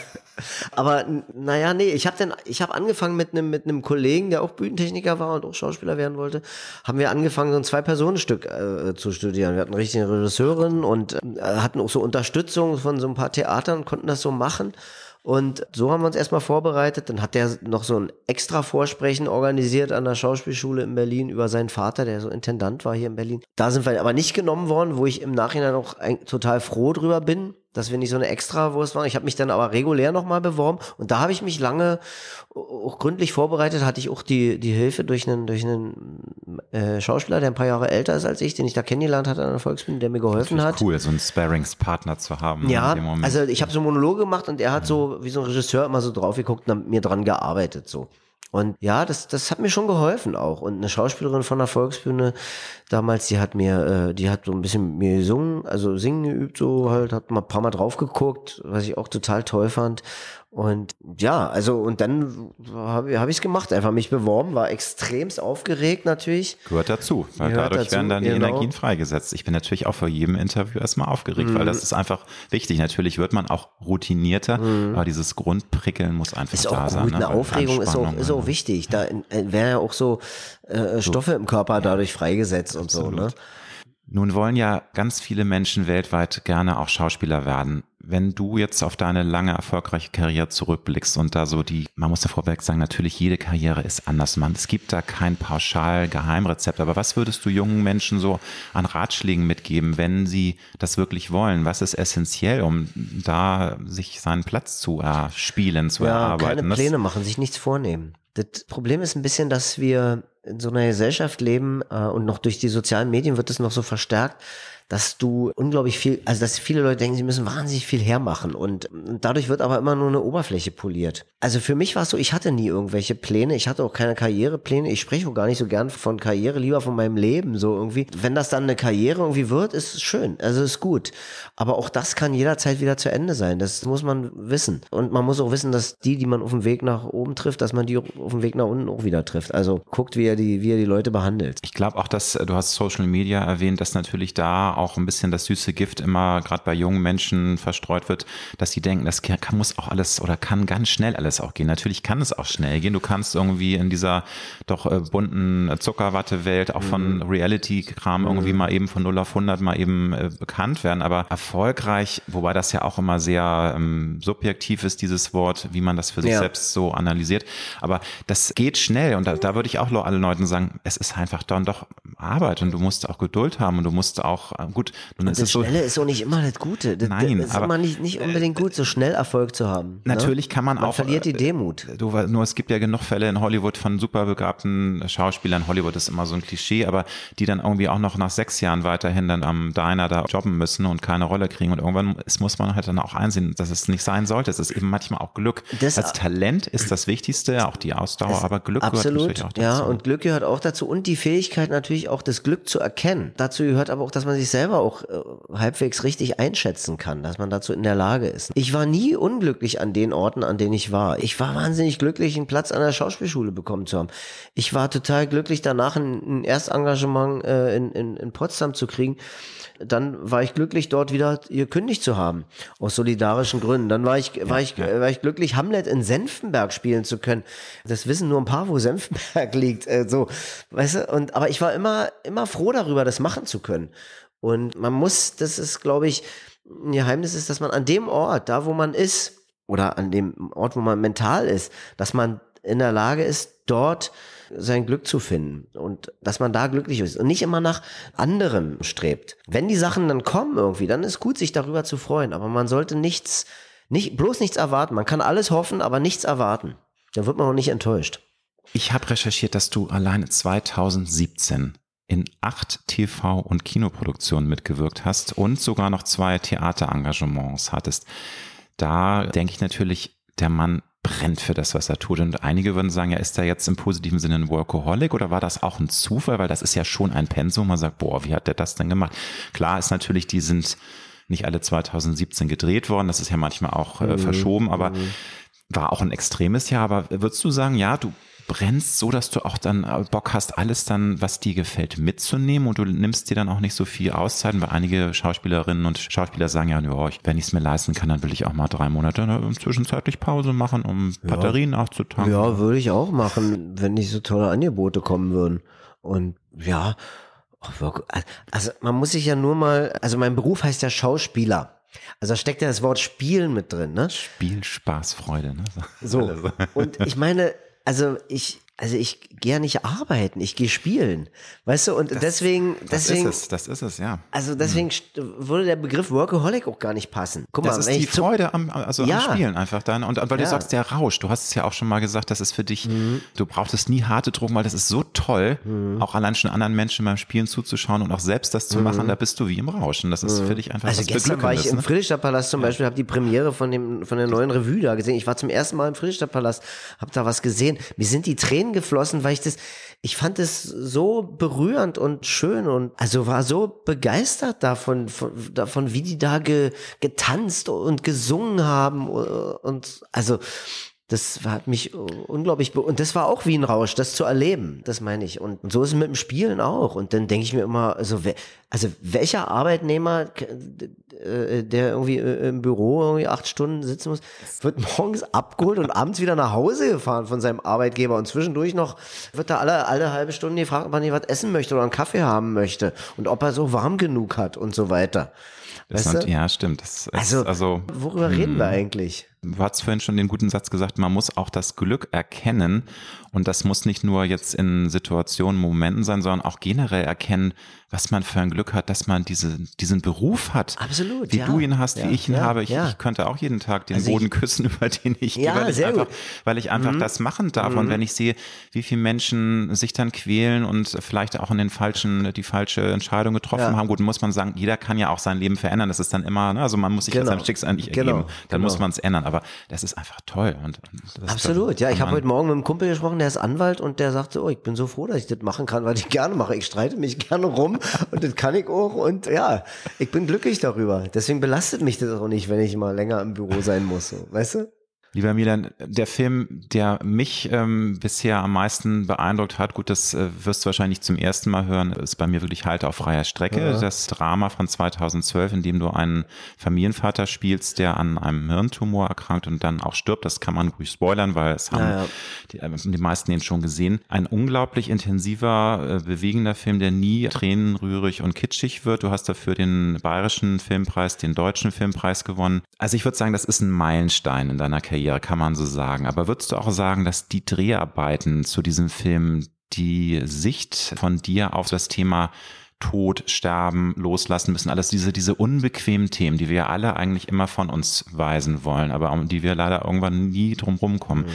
Aber naja, nee, ich habe dann, ich habe angefangen mit einem mit einem Kollegen, der auch Bühnentechniker war und auch Schauspieler werden wollte, haben wir angefangen so ein zwei Personen Stück äh, zu studieren. Wir hatten richtige Regisseurin und äh, hatten auch so Unterstützung von so ein paar Theatern, konnten das so machen. Und so haben wir uns erstmal vorbereitet. Dann hat der noch so ein extra Vorsprechen organisiert an der Schauspielschule in Berlin über seinen Vater, der so Intendant war hier in Berlin. Da sind wir aber nicht genommen worden, wo ich im Nachhinein auch total froh drüber bin, dass wir nicht so eine Extrawurst waren. Ich habe mich dann aber regulär nochmal beworben und da habe ich mich lange auch gründlich vorbereitet, hatte ich auch die, die Hilfe durch einen, durch einen äh, Schauspieler, der ein paar Jahre älter ist als ich, den ich da kennengelernt hatte an der Volksbühne, der mir geholfen hat. cool, so einen Sparringspartner zu haben. Ja, also ich habe so Monologe gemacht und er hat so wie so ein Regisseur immer so drauf geguckt und mir dran gearbeitet so. Und ja, das, das hat mir schon geholfen auch. Und eine Schauspielerin von der Volksbühne damals, die hat mir, äh, die hat so ein bisschen mir gesungen, also singen geübt, so halt, hat mal ein paar Mal drauf geguckt, was ich auch total toll fand. Und ja, also und dann habe hab ich es gemacht, einfach mich beworben, war extremst aufgeregt natürlich. Gehört dazu, weil Gehört dadurch dazu, werden dann die genau. Energien freigesetzt. Ich bin natürlich auch vor jedem Interview erstmal aufgeregt, mhm. weil das ist einfach wichtig. Natürlich wird man auch routinierter, mhm. aber dieses Grundprickeln muss einfach ist da auch sein. Gut. Ne? Eine Aufregung ist auch, ist auch wichtig. Da äh, werden ja auch so äh, Stoffe im Körper dadurch freigesetzt und Absolut. so. Ne? Nun wollen ja ganz viele Menschen weltweit gerne auch Schauspieler werden. Wenn du jetzt auf deine lange erfolgreiche Karriere zurückblickst und da so die, man muss ja vorweg sagen, natürlich jede Karriere ist anders, man. Es gibt da kein pauschal Geheimrezept. Aber was würdest du jungen Menschen so an Ratschlägen mitgeben, wenn sie das wirklich wollen? Was ist essentiell, um da sich seinen Platz zu erspielen, zu ja, erarbeiten? Keine Pläne machen, sich nichts vornehmen. Das Problem ist ein bisschen, dass wir in so einer Gesellschaft leben äh, und noch durch die sozialen Medien wird es noch so verstärkt, dass du unglaublich viel, also dass viele Leute denken, sie müssen wahnsinnig viel hermachen und, dadurch wird aber immer nur eine Oberfläche poliert. Also für mich war es so, ich hatte nie irgendwelche Pläne, ich hatte auch keine Karrierepläne, ich spreche auch gar nicht so gern von Karriere, lieber von meinem Leben so irgendwie. Wenn das dann eine Karriere irgendwie wird, ist es schön, also ist gut. Aber auch das kann jederzeit wieder zu Ende sein, das muss man wissen. Und man muss auch wissen, dass die, die man auf dem Weg nach oben trifft, dass man die auf dem Weg nach unten auch wieder trifft. Also guckt, wie er die, wie er die Leute behandelt. Ich glaube auch, dass du hast Social Media erwähnt, dass natürlich da auch ein bisschen das süße Gift immer gerade bei jungen Menschen verstreut wird, dass sie denken, das kann, muss auch alles oder kann ganz schnell alles auch gehen. Natürlich kann es auch schnell gehen. Du kannst irgendwie in dieser doch äh, bunten Zuckerwatte-Welt auch von mhm. Reality-Kram irgendwie mhm. mal eben von 0 auf 100 mal eben äh, bekannt werden. Aber erfolgreich, wobei das ja auch immer sehr ähm, subjektiv ist, dieses Wort, wie man das für sich ja. selbst so analysiert. Aber das geht schnell und da, da würde ich auch alle Leuten sagen, es ist einfach dann doch Arbeit und du musst auch Geduld haben und du musst auch, äh, gut, nun ist das Schnelle so, ist auch nicht immer das Gute. Das, nein, das ist aber, immer nicht, nicht unbedingt gut, so schnell Erfolg zu haben. Ne? Natürlich ne? kann man, man auch. verliert die äh, Demut. Du, nur es gibt ja genug Fälle in Hollywood von superbegabten Schauspielern. Hollywood ist immer so ein Klischee, aber die dann irgendwie auch noch nach sechs Jahren weiterhin dann am Diner da jobben müssen und keine Rolle kriegen und irgendwann muss man halt dann auch einsehen, dass es nicht sein sollte. Es ist eben manchmal auch Glück. Das, Als Talent ist das Wichtigste, auch die Ausdauer, aber Glück absolut, gehört natürlich auch dazu. Ja, und Glück gehört auch dazu und die Fähigkeit natürlich auch das Glück zu erkennen. Dazu gehört aber auch, dass man sich selber auch äh, halbwegs richtig einschätzen kann, dass man dazu in der Lage ist. Ich war nie unglücklich an den Orten, an denen ich war. Ich war wahnsinnig glücklich, einen Platz an der Schauspielschule bekommen zu haben. Ich war total glücklich, danach ein, ein Erstengagement äh, in, in, in Potsdam zu kriegen dann war ich glücklich, dort wieder gekündigt zu haben, aus solidarischen Gründen. Dann war ich, war ich, ja. war ich glücklich, Hamlet in Senfenberg spielen zu können. Das wissen nur ein paar, wo Senfenberg liegt, äh, so, weißt du, und, aber ich war immer, immer froh darüber, das machen zu können. Und man muss, das ist, glaube ich, ein Geheimnis ist, dass man an dem Ort, da wo man ist, oder an dem Ort, wo man mental ist, dass man in der Lage ist, dort sein Glück zu finden und dass man da glücklich ist und nicht immer nach anderem strebt. Wenn die Sachen dann kommen irgendwie, dann ist gut, sich darüber zu freuen, aber man sollte nichts, nicht, bloß nichts erwarten. Man kann alles hoffen, aber nichts erwarten. Dann wird man auch nicht enttäuscht. Ich habe recherchiert, dass du alleine 2017 in acht TV- und Kinoproduktionen mitgewirkt hast und sogar noch zwei Theaterengagements hattest. Da denke ich natürlich, der Mann brennt für das, was er tut. Und einige würden sagen, ja, ist er jetzt im positiven Sinne ein Workaholic oder war das auch ein Zufall? Weil das ist ja schon ein Pensum. Man sagt, boah, wie hat der das denn gemacht? Klar ist natürlich, die sind nicht alle 2017 gedreht worden. Das ist ja manchmal auch äh, mhm. verschoben, aber mhm. war auch ein extremes Jahr. Aber würdest du sagen, ja, du brennst so, dass du auch dann äh, Bock hast, alles dann, was dir gefällt, mitzunehmen und du nimmst dir dann auch nicht so viel Auszeiten, weil einige Schauspielerinnen und Schauspieler sagen ja, ja wenn ich es mir leisten kann, dann will ich auch mal drei Monate zwischenzeitlich Pause machen, um ja. Batterien aufzutanken. Ja, würde ich auch machen, wenn nicht so tolle Angebote kommen würden. Und ja, also man muss sich ja nur mal, also mein Beruf heißt ja Schauspieler. Also da steckt ja das Wort Spielen mit drin, ne? Spiel, Spaß, Freude, ne? So. Und ich meine, also ich, also ich gehe ja nicht arbeiten, ich gehe spielen. Weißt du, und das, deswegen, deswegen. Das ist es, das ist es, ja. Also deswegen mhm. würde der Begriff Workaholic auch gar nicht passen. Guck das mal, ist die Freude am, also ja. am Spielen einfach dann. Und, und weil ja. du sagst, der Rausch, du hast es ja auch schon mal gesagt, das ist für dich, mhm. du brauchtest nie harte Drogen, weil das ist so toll, mhm. auch allein schon anderen Menschen beim Spielen zuzuschauen und auch selbst das zu mhm. machen, da bist du wie im Rausch. Und das ist für dich einfach Also gestern war ich im ne? Friedrichstadtpalast zum Beispiel, habe die Premiere von dem, von der neuen Revue da gesehen. Ich war zum ersten Mal im Friedrichstadtpalast, habe da was gesehen. Mir sind die Tränen geflossen, weil ich das ich fand es so berührend und schön und also war so begeistert davon, von, davon, wie die da ge, getanzt und gesungen haben und also das hat mich unglaublich, und das war auch wie ein Rausch, das zu erleben, das meine ich. Und so ist es mit dem Spielen auch. Und dann denke ich mir immer, also, also welcher Arbeitnehmer, äh, der irgendwie äh, im Büro irgendwie acht Stunden sitzen muss, wird morgens abgeholt und abends wieder nach Hause gefahren von seinem Arbeitgeber. Und zwischendurch noch wird da alle, alle halbe Stunde gefragt, ob er nicht was essen möchte oder einen Kaffee haben möchte und ob er so warm genug hat und so weiter. Weißt du? Ja, stimmt. Das ist, also, also, worüber reden wir hm. eigentlich? Du hast vorhin schon den guten Satz gesagt, man muss auch das Glück erkennen. Und das muss nicht nur jetzt in Situationen, Momenten sein, sondern auch generell erkennen, was man für ein Glück hat, dass man diese, diesen Beruf hat. Absolut. Wie ja. du ihn hast, ja, wie ich ihn ja, habe. Ich, ich, könnte auch jeden Tag den also Boden ich, küssen, über den ich ja, gehe, weil ich einfach, weil ich einfach mhm. das machen darf. Mhm. Und wenn ich sehe, wie viele Menschen sich dann quälen und vielleicht auch in den falschen, die falsche Entscheidung getroffen haben, gut, muss man sagen, jeder kann ja auch sein Leben verändern. Das ist dann immer, ne, also man muss sich genau. seinem Schicksal nicht genau. ergeben. Dann genau. muss man es ändern. Aber das ist einfach toll. Und Absolut, ja. Ich habe heute Morgen mit einem Kumpel gesprochen, der ist Anwalt und der sagte, oh, ich bin so froh, dass ich das machen kann, weil ich gerne mache. Ich streite mich gerne rum und das kann ich auch. Und ja, ich bin glücklich darüber. Deswegen belastet mich das auch nicht, wenn ich mal länger im Büro sein muss. So. Weißt du? Lieber Milan, der Film, der mich ähm, bisher am meisten beeindruckt hat, gut, das äh, wirst du wahrscheinlich zum ersten Mal hören, ist bei mir wirklich Halt auf freier Strecke. Ja. Das Drama von 2012, in dem du einen Familienvater spielst, der an einem Hirntumor erkrankt und dann auch stirbt. Das kann man ruhig spoilern, weil es haben ja, ja. Die, äh, die, meisten den schon gesehen. Ein unglaublich intensiver, äh, bewegender Film, der nie tränenrührig und kitschig wird. Du hast dafür den bayerischen Filmpreis, den deutschen Filmpreis gewonnen. Also ich würde sagen, das ist ein Meilenstein in deiner Karriere Karriere, kann man so sagen. Aber würdest du auch sagen, dass die Dreharbeiten zu diesem Film die Sicht von dir auf das Thema Tod, Sterben, Loslassen müssen, alles diese, diese unbequemen Themen, die wir alle eigentlich immer von uns weisen wollen, aber um die wir leider irgendwann nie drumherum kommen. Mhm.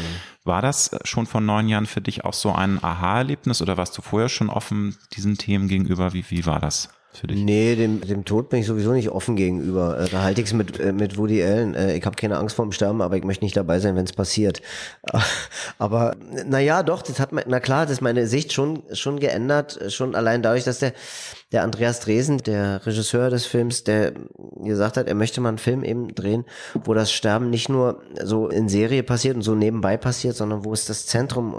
War das schon vor neun Jahren für dich auch so ein Aha-Erlebnis oder warst du vorher schon offen diesen Themen gegenüber? Wie, wie war das? Für dich? Nee, dem, dem Tod bin ich sowieso nicht offen gegenüber. Äh, da halte ich es mit, äh, mit Woody Allen. Äh, ich habe keine Angst vor dem Sterben, aber ich möchte nicht dabei sein, wenn es passiert. Aber naja, doch, das hat na klar, das ist meine Sicht schon, schon geändert, schon allein dadurch, dass der, der Andreas Dresen, der Regisseur des Films, der gesagt hat, er möchte mal einen Film eben drehen, wo das Sterben nicht nur so in Serie passiert und so nebenbei passiert, sondern wo es das Zentrum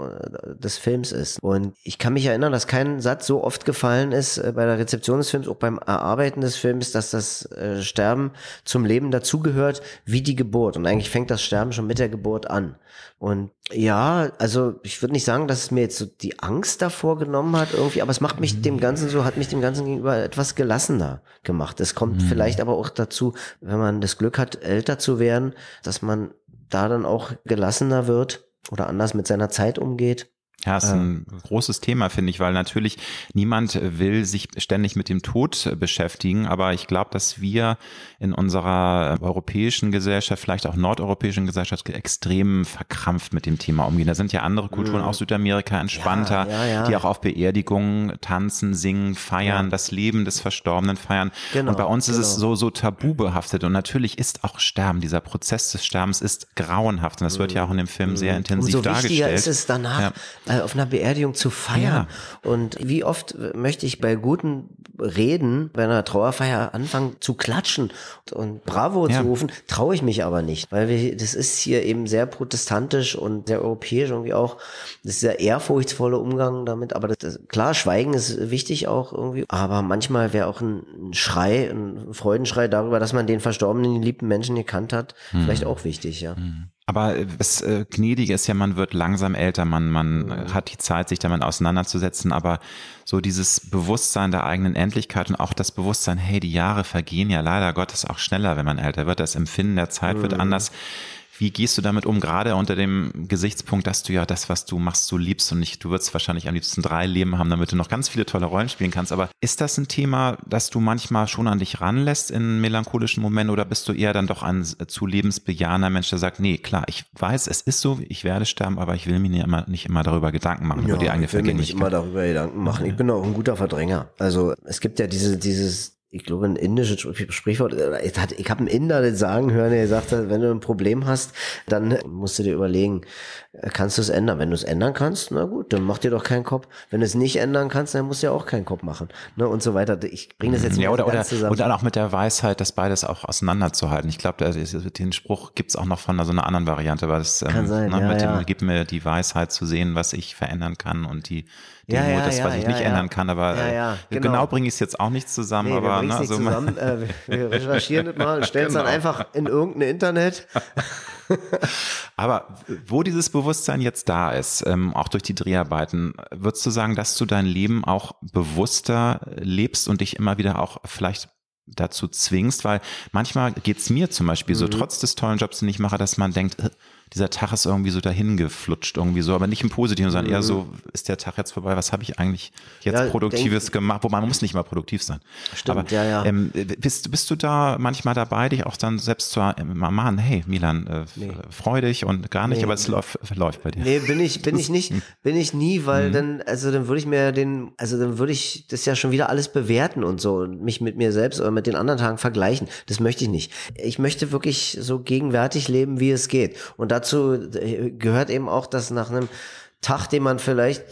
des Films ist. Und ich kann mich erinnern, dass kein Satz so oft gefallen ist bei der Rezeption des Films Films, auch beim Erarbeiten des Films, dass das äh, Sterben zum Leben dazugehört, wie die Geburt. Und eigentlich fängt das Sterben schon mit der Geburt an. Und ja, also ich würde nicht sagen, dass es mir jetzt so die Angst davor genommen hat irgendwie, aber es macht mich dem Ganzen so, hat mich dem Ganzen gegenüber etwas gelassener gemacht. Es kommt mhm. vielleicht aber auch dazu, wenn man das Glück hat, älter zu werden, dass man da dann auch gelassener wird oder anders mit seiner Zeit umgeht. Ja, ist ein großes Thema, finde ich, weil natürlich niemand will sich ständig mit dem Tod beschäftigen, aber ich glaube, dass wir in unserer europäischen Gesellschaft, vielleicht auch nordeuropäischen Gesellschaft, extrem verkrampft mit dem Thema umgehen. Da sind ja andere Kulturen, mhm. auch Südamerika, entspannter, ja, ja, ja. die auch auf Beerdigungen tanzen, singen, feiern, das Leben des Verstorbenen feiern. Genau, und bei uns genau. ist es genau. so, so tabu behaftet. Und natürlich ist auch Sterben, dieser Prozess des Sterbens ist grauenhaft. Und das wird ja auch in dem Film sehr mhm. intensiv Umso dargestellt. Wichtiger ist es danach, äh, auf einer Beerdigung zu feiern. Ja. Und wie oft möchte ich bei guten Reden, bei einer Trauerfeier anfangen zu klatschen und Bravo ja. zu rufen, traue ich mich aber nicht, weil wir, das ist hier eben sehr protestantisch und sehr europäisch irgendwie auch. Das ist sehr ehrfurchtsvoller Umgang damit, aber das, das, klar, Schweigen ist wichtig auch irgendwie, aber manchmal wäre auch ein, ein, Schrei, ein Freudenschrei darüber, dass man den verstorbenen, den liebten Menschen gekannt hat, hm. vielleicht auch wichtig, ja. Hm. Aber das äh, Gnädige ist ja, man wird langsam älter, man, man mhm. hat die Zeit, sich damit auseinanderzusetzen, aber so dieses Bewusstsein der eigenen Endlichkeit und auch das Bewusstsein, hey, die Jahre vergehen ja leider Gottes auch schneller, wenn man älter wird, das Empfinden der Zeit mhm. wird anders. Wie gehst du damit um, gerade unter dem Gesichtspunkt, dass du ja das, was du machst, so liebst und nicht, du würdest wahrscheinlich am liebsten drei Leben haben, damit du noch ganz viele tolle Rollen spielen kannst. Aber ist das ein Thema, das du manchmal schon an dich ranlässt in melancholischen Momenten oder bist du eher dann doch ein zu lebensbejahender Mensch, der sagt, nee, klar, ich weiß, es ist so, ich werde sterben, aber ich will mir nicht immer, nicht immer darüber Gedanken machen, ja, über die eigene ich will. Mir nicht immer darüber Gedanken machen. Ich bin auch ein guter Verdränger. Also es gibt ja diese, dieses, ich glaube, ein indisches Sprichwort, ich, ich habe einen Inder das sagen hören, der gesagt hat, wenn du ein Problem hast, dann musst du dir überlegen, kannst du es ändern? Wenn du es ändern kannst, na gut, dann mach dir doch keinen Kopf. Wenn du es nicht ändern kannst, dann musst du ja auch keinen Kopf machen. Ne? Und so weiter. Ich bringe das jetzt ja, oder, oder, zusammen. Und dann auch mit der Weisheit, das beides auch auseinanderzuhalten. Ich glaube, den Spruch gibt's auch noch von so einer anderen Variante, weil es ähm, sein, ne, ja, mit ja. gib mir die Weisheit zu sehen, was ich verändern kann und die ja, ja, das, was ich nicht ändern kann. Aber genau, genau bringe ich es jetzt auch nicht zusammen. Nee, aber, ne, nicht also zusammen. Äh, wir recherchieren das mal, stellen es genau. dann einfach in irgendein Internet. Aber wo dieses Bewusstsein jetzt da ist, ähm, auch durch die Dreharbeiten, würdest du sagen, dass du dein Leben auch bewusster lebst und dich immer wieder auch vielleicht dazu zwingst? Weil manchmal geht's mir zum Beispiel mhm. so, trotz des tollen Jobs, den ich mache, dass man denkt, äh, dieser Tag ist irgendwie so dahin geflutscht irgendwie so, aber nicht im Positiven, sondern eher so, mhm. ist der Tag jetzt vorbei, was habe ich eigentlich jetzt ja, Produktives gemacht? Wobei man muss nicht mal produktiv sein. Stimmt, aber, ja, ja. Ähm, bist, bist du da manchmal dabei, dich auch dann selbst zu machen, hey Milan, äh, nee. freu dich und gar nicht, nee. aber es läuft, läuft bei dir. Nee, bin ich, bin ich nicht, bin ich nie, weil mhm. dann, also dann würde ich mir den, also dann würde ich das ja schon wieder alles bewerten und so und mich mit mir selbst oder mit den anderen Tagen vergleichen. Das möchte ich nicht. Ich möchte wirklich so gegenwärtig leben, wie es geht. Und dazu äh, gehört eben auch, dass nach einem Tag, den man vielleicht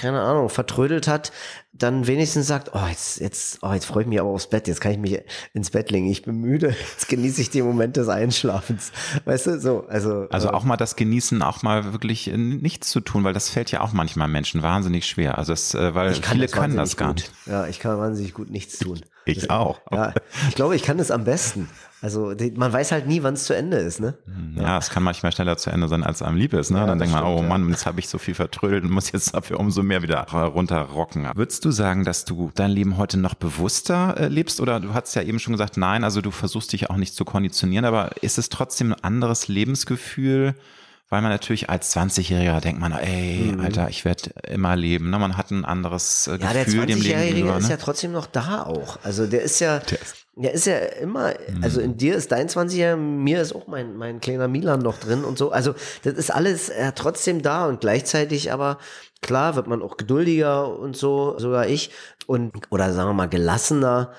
keine Ahnung, vertrödelt hat, dann wenigstens sagt, oh, jetzt, jetzt, oh, jetzt freue ich mich aber aufs Bett, jetzt kann ich mich ins Bett legen, ich bin müde, jetzt genieße ich den Moment des Einschlafens. Weißt du, so, also. Also äh, auch mal das Genießen, auch mal wirklich nichts zu tun, weil das fällt ja auch manchmal Menschen wahnsinnig schwer. Also es, äh, weil viele können das gar gut. nicht. Ja, ich kann wahnsinnig gut nichts tun. Ich das, auch. Ja, ich glaube, ich kann es am besten. Also man weiß halt nie, wann es zu Ende ist, ne? Ja, ja, es kann manchmal schneller zu Ende sein, als einem lieb ist, ne? Ja, dann denkt man, oh Mann, jetzt habe ich so viel vertrödelt und muss jetzt dafür umso mehr wieder runterrocken. Würdest du sagen, dass du dein Leben heute noch bewusster äh, lebst? Oder du hast ja eben schon gesagt, nein, also du versuchst dich auch nicht zu konditionieren, aber ist es trotzdem ein anderes Lebensgefühl? Weil man natürlich als 20-Jähriger denkt man, ey, mhm. Alter, ich werde immer leben. Ne? Man hat ein anderes äh, ja, Gefühl dem Leben gegenüber. Der 20-Jährige ist ne? ja trotzdem noch da auch. Also der ist ja, der ist, der ist ja immer, also in dir ist dein 20er, mir ist auch mein, mein kleiner Milan noch drin und so. Also das ist alles äh, trotzdem da und gleichzeitig aber klar wird man auch geduldiger und so, sogar ich und oder sagen wir mal gelassener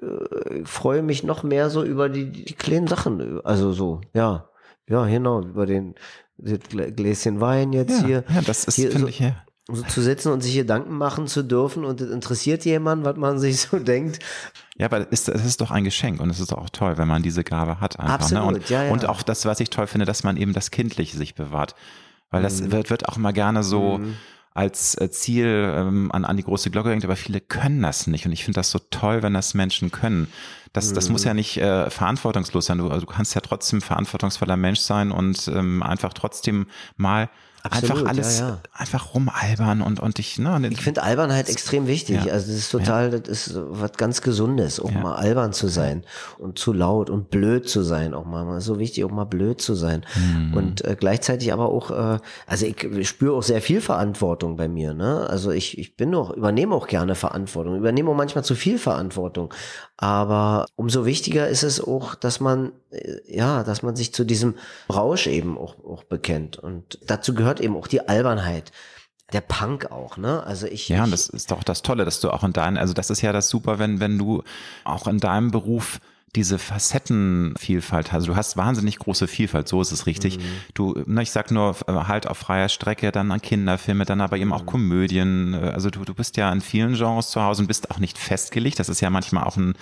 äh, freue mich noch mehr so über die, die kleinen Sachen. Also so, ja. Ja, genau, über den Gläschen Wein jetzt ja, hier. Ja, das ist, finde so, ich, ja. So zu sitzen und sich Gedanken machen zu dürfen und es interessiert jemand, was man sich so denkt. Ja, aber es ist, ist doch ein Geschenk und es ist auch toll, wenn man diese Gabe hat einfach. Ne? Absolut, ne? und, ja, ja. und auch das, was ich toll finde, dass man eben das Kindliche sich bewahrt. Weil das mhm. wird, wird auch immer gerne so, mhm als äh, Ziel ähm, an, an die große Glocke hängt, aber viele können das nicht. Und ich finde das so toll, wenn das Menschen können. Das, das muss ja mhm. nicht äh, verantwortungslos sein. Du, also du kannst ja trotzdem verantwortungsvoller Mensch sein und ähm, einfach trotzdem mal Absolut, einfach alles ja, ja. einfach rumalbern und und ich ne ich finde Albernheit extrem wichtig. Ja. also das ist total das ist was ganz Gesundes auch mal albern zu sein und zu laut und blöd zu sein auch mal so wichtig auch mal blöd zu sein. Mhm. und äh, gleichzeitig aber auch äh, also ich spüre auch sehr viel Verantwortung bei mir ne? Also ich ich bin auch übernehme auch gerne Verantwortung übernehme auch manchmal zu viel Verantwortung. Aber umso wichtiger ist es auch dass man äh, ja dass man sich zu diesem Rausch eben auch auch bekennt. Und dazu gehört gehört eben auch die Albernheit der Punk auch, ne? Also ich. Ja, und das ist doch das Tolle, dass du auch in deinem, also das ist ja das super, wenn, wenn du auch in deinem Beruf diese Facettenvielfalt hast. Also du hast wahnsinnig große Vielfalt, so ist es richtig. Mhm. Du, ne, ich sag nur äh, halt auf freier Strecke, dann an Kinderfilme, dann aber eben auch mhm. Komödien. Äh, also du, du bist ja in vielen Genres zu Hause und bist auch nicht festgelegt. Das ist ja manchmal auch ein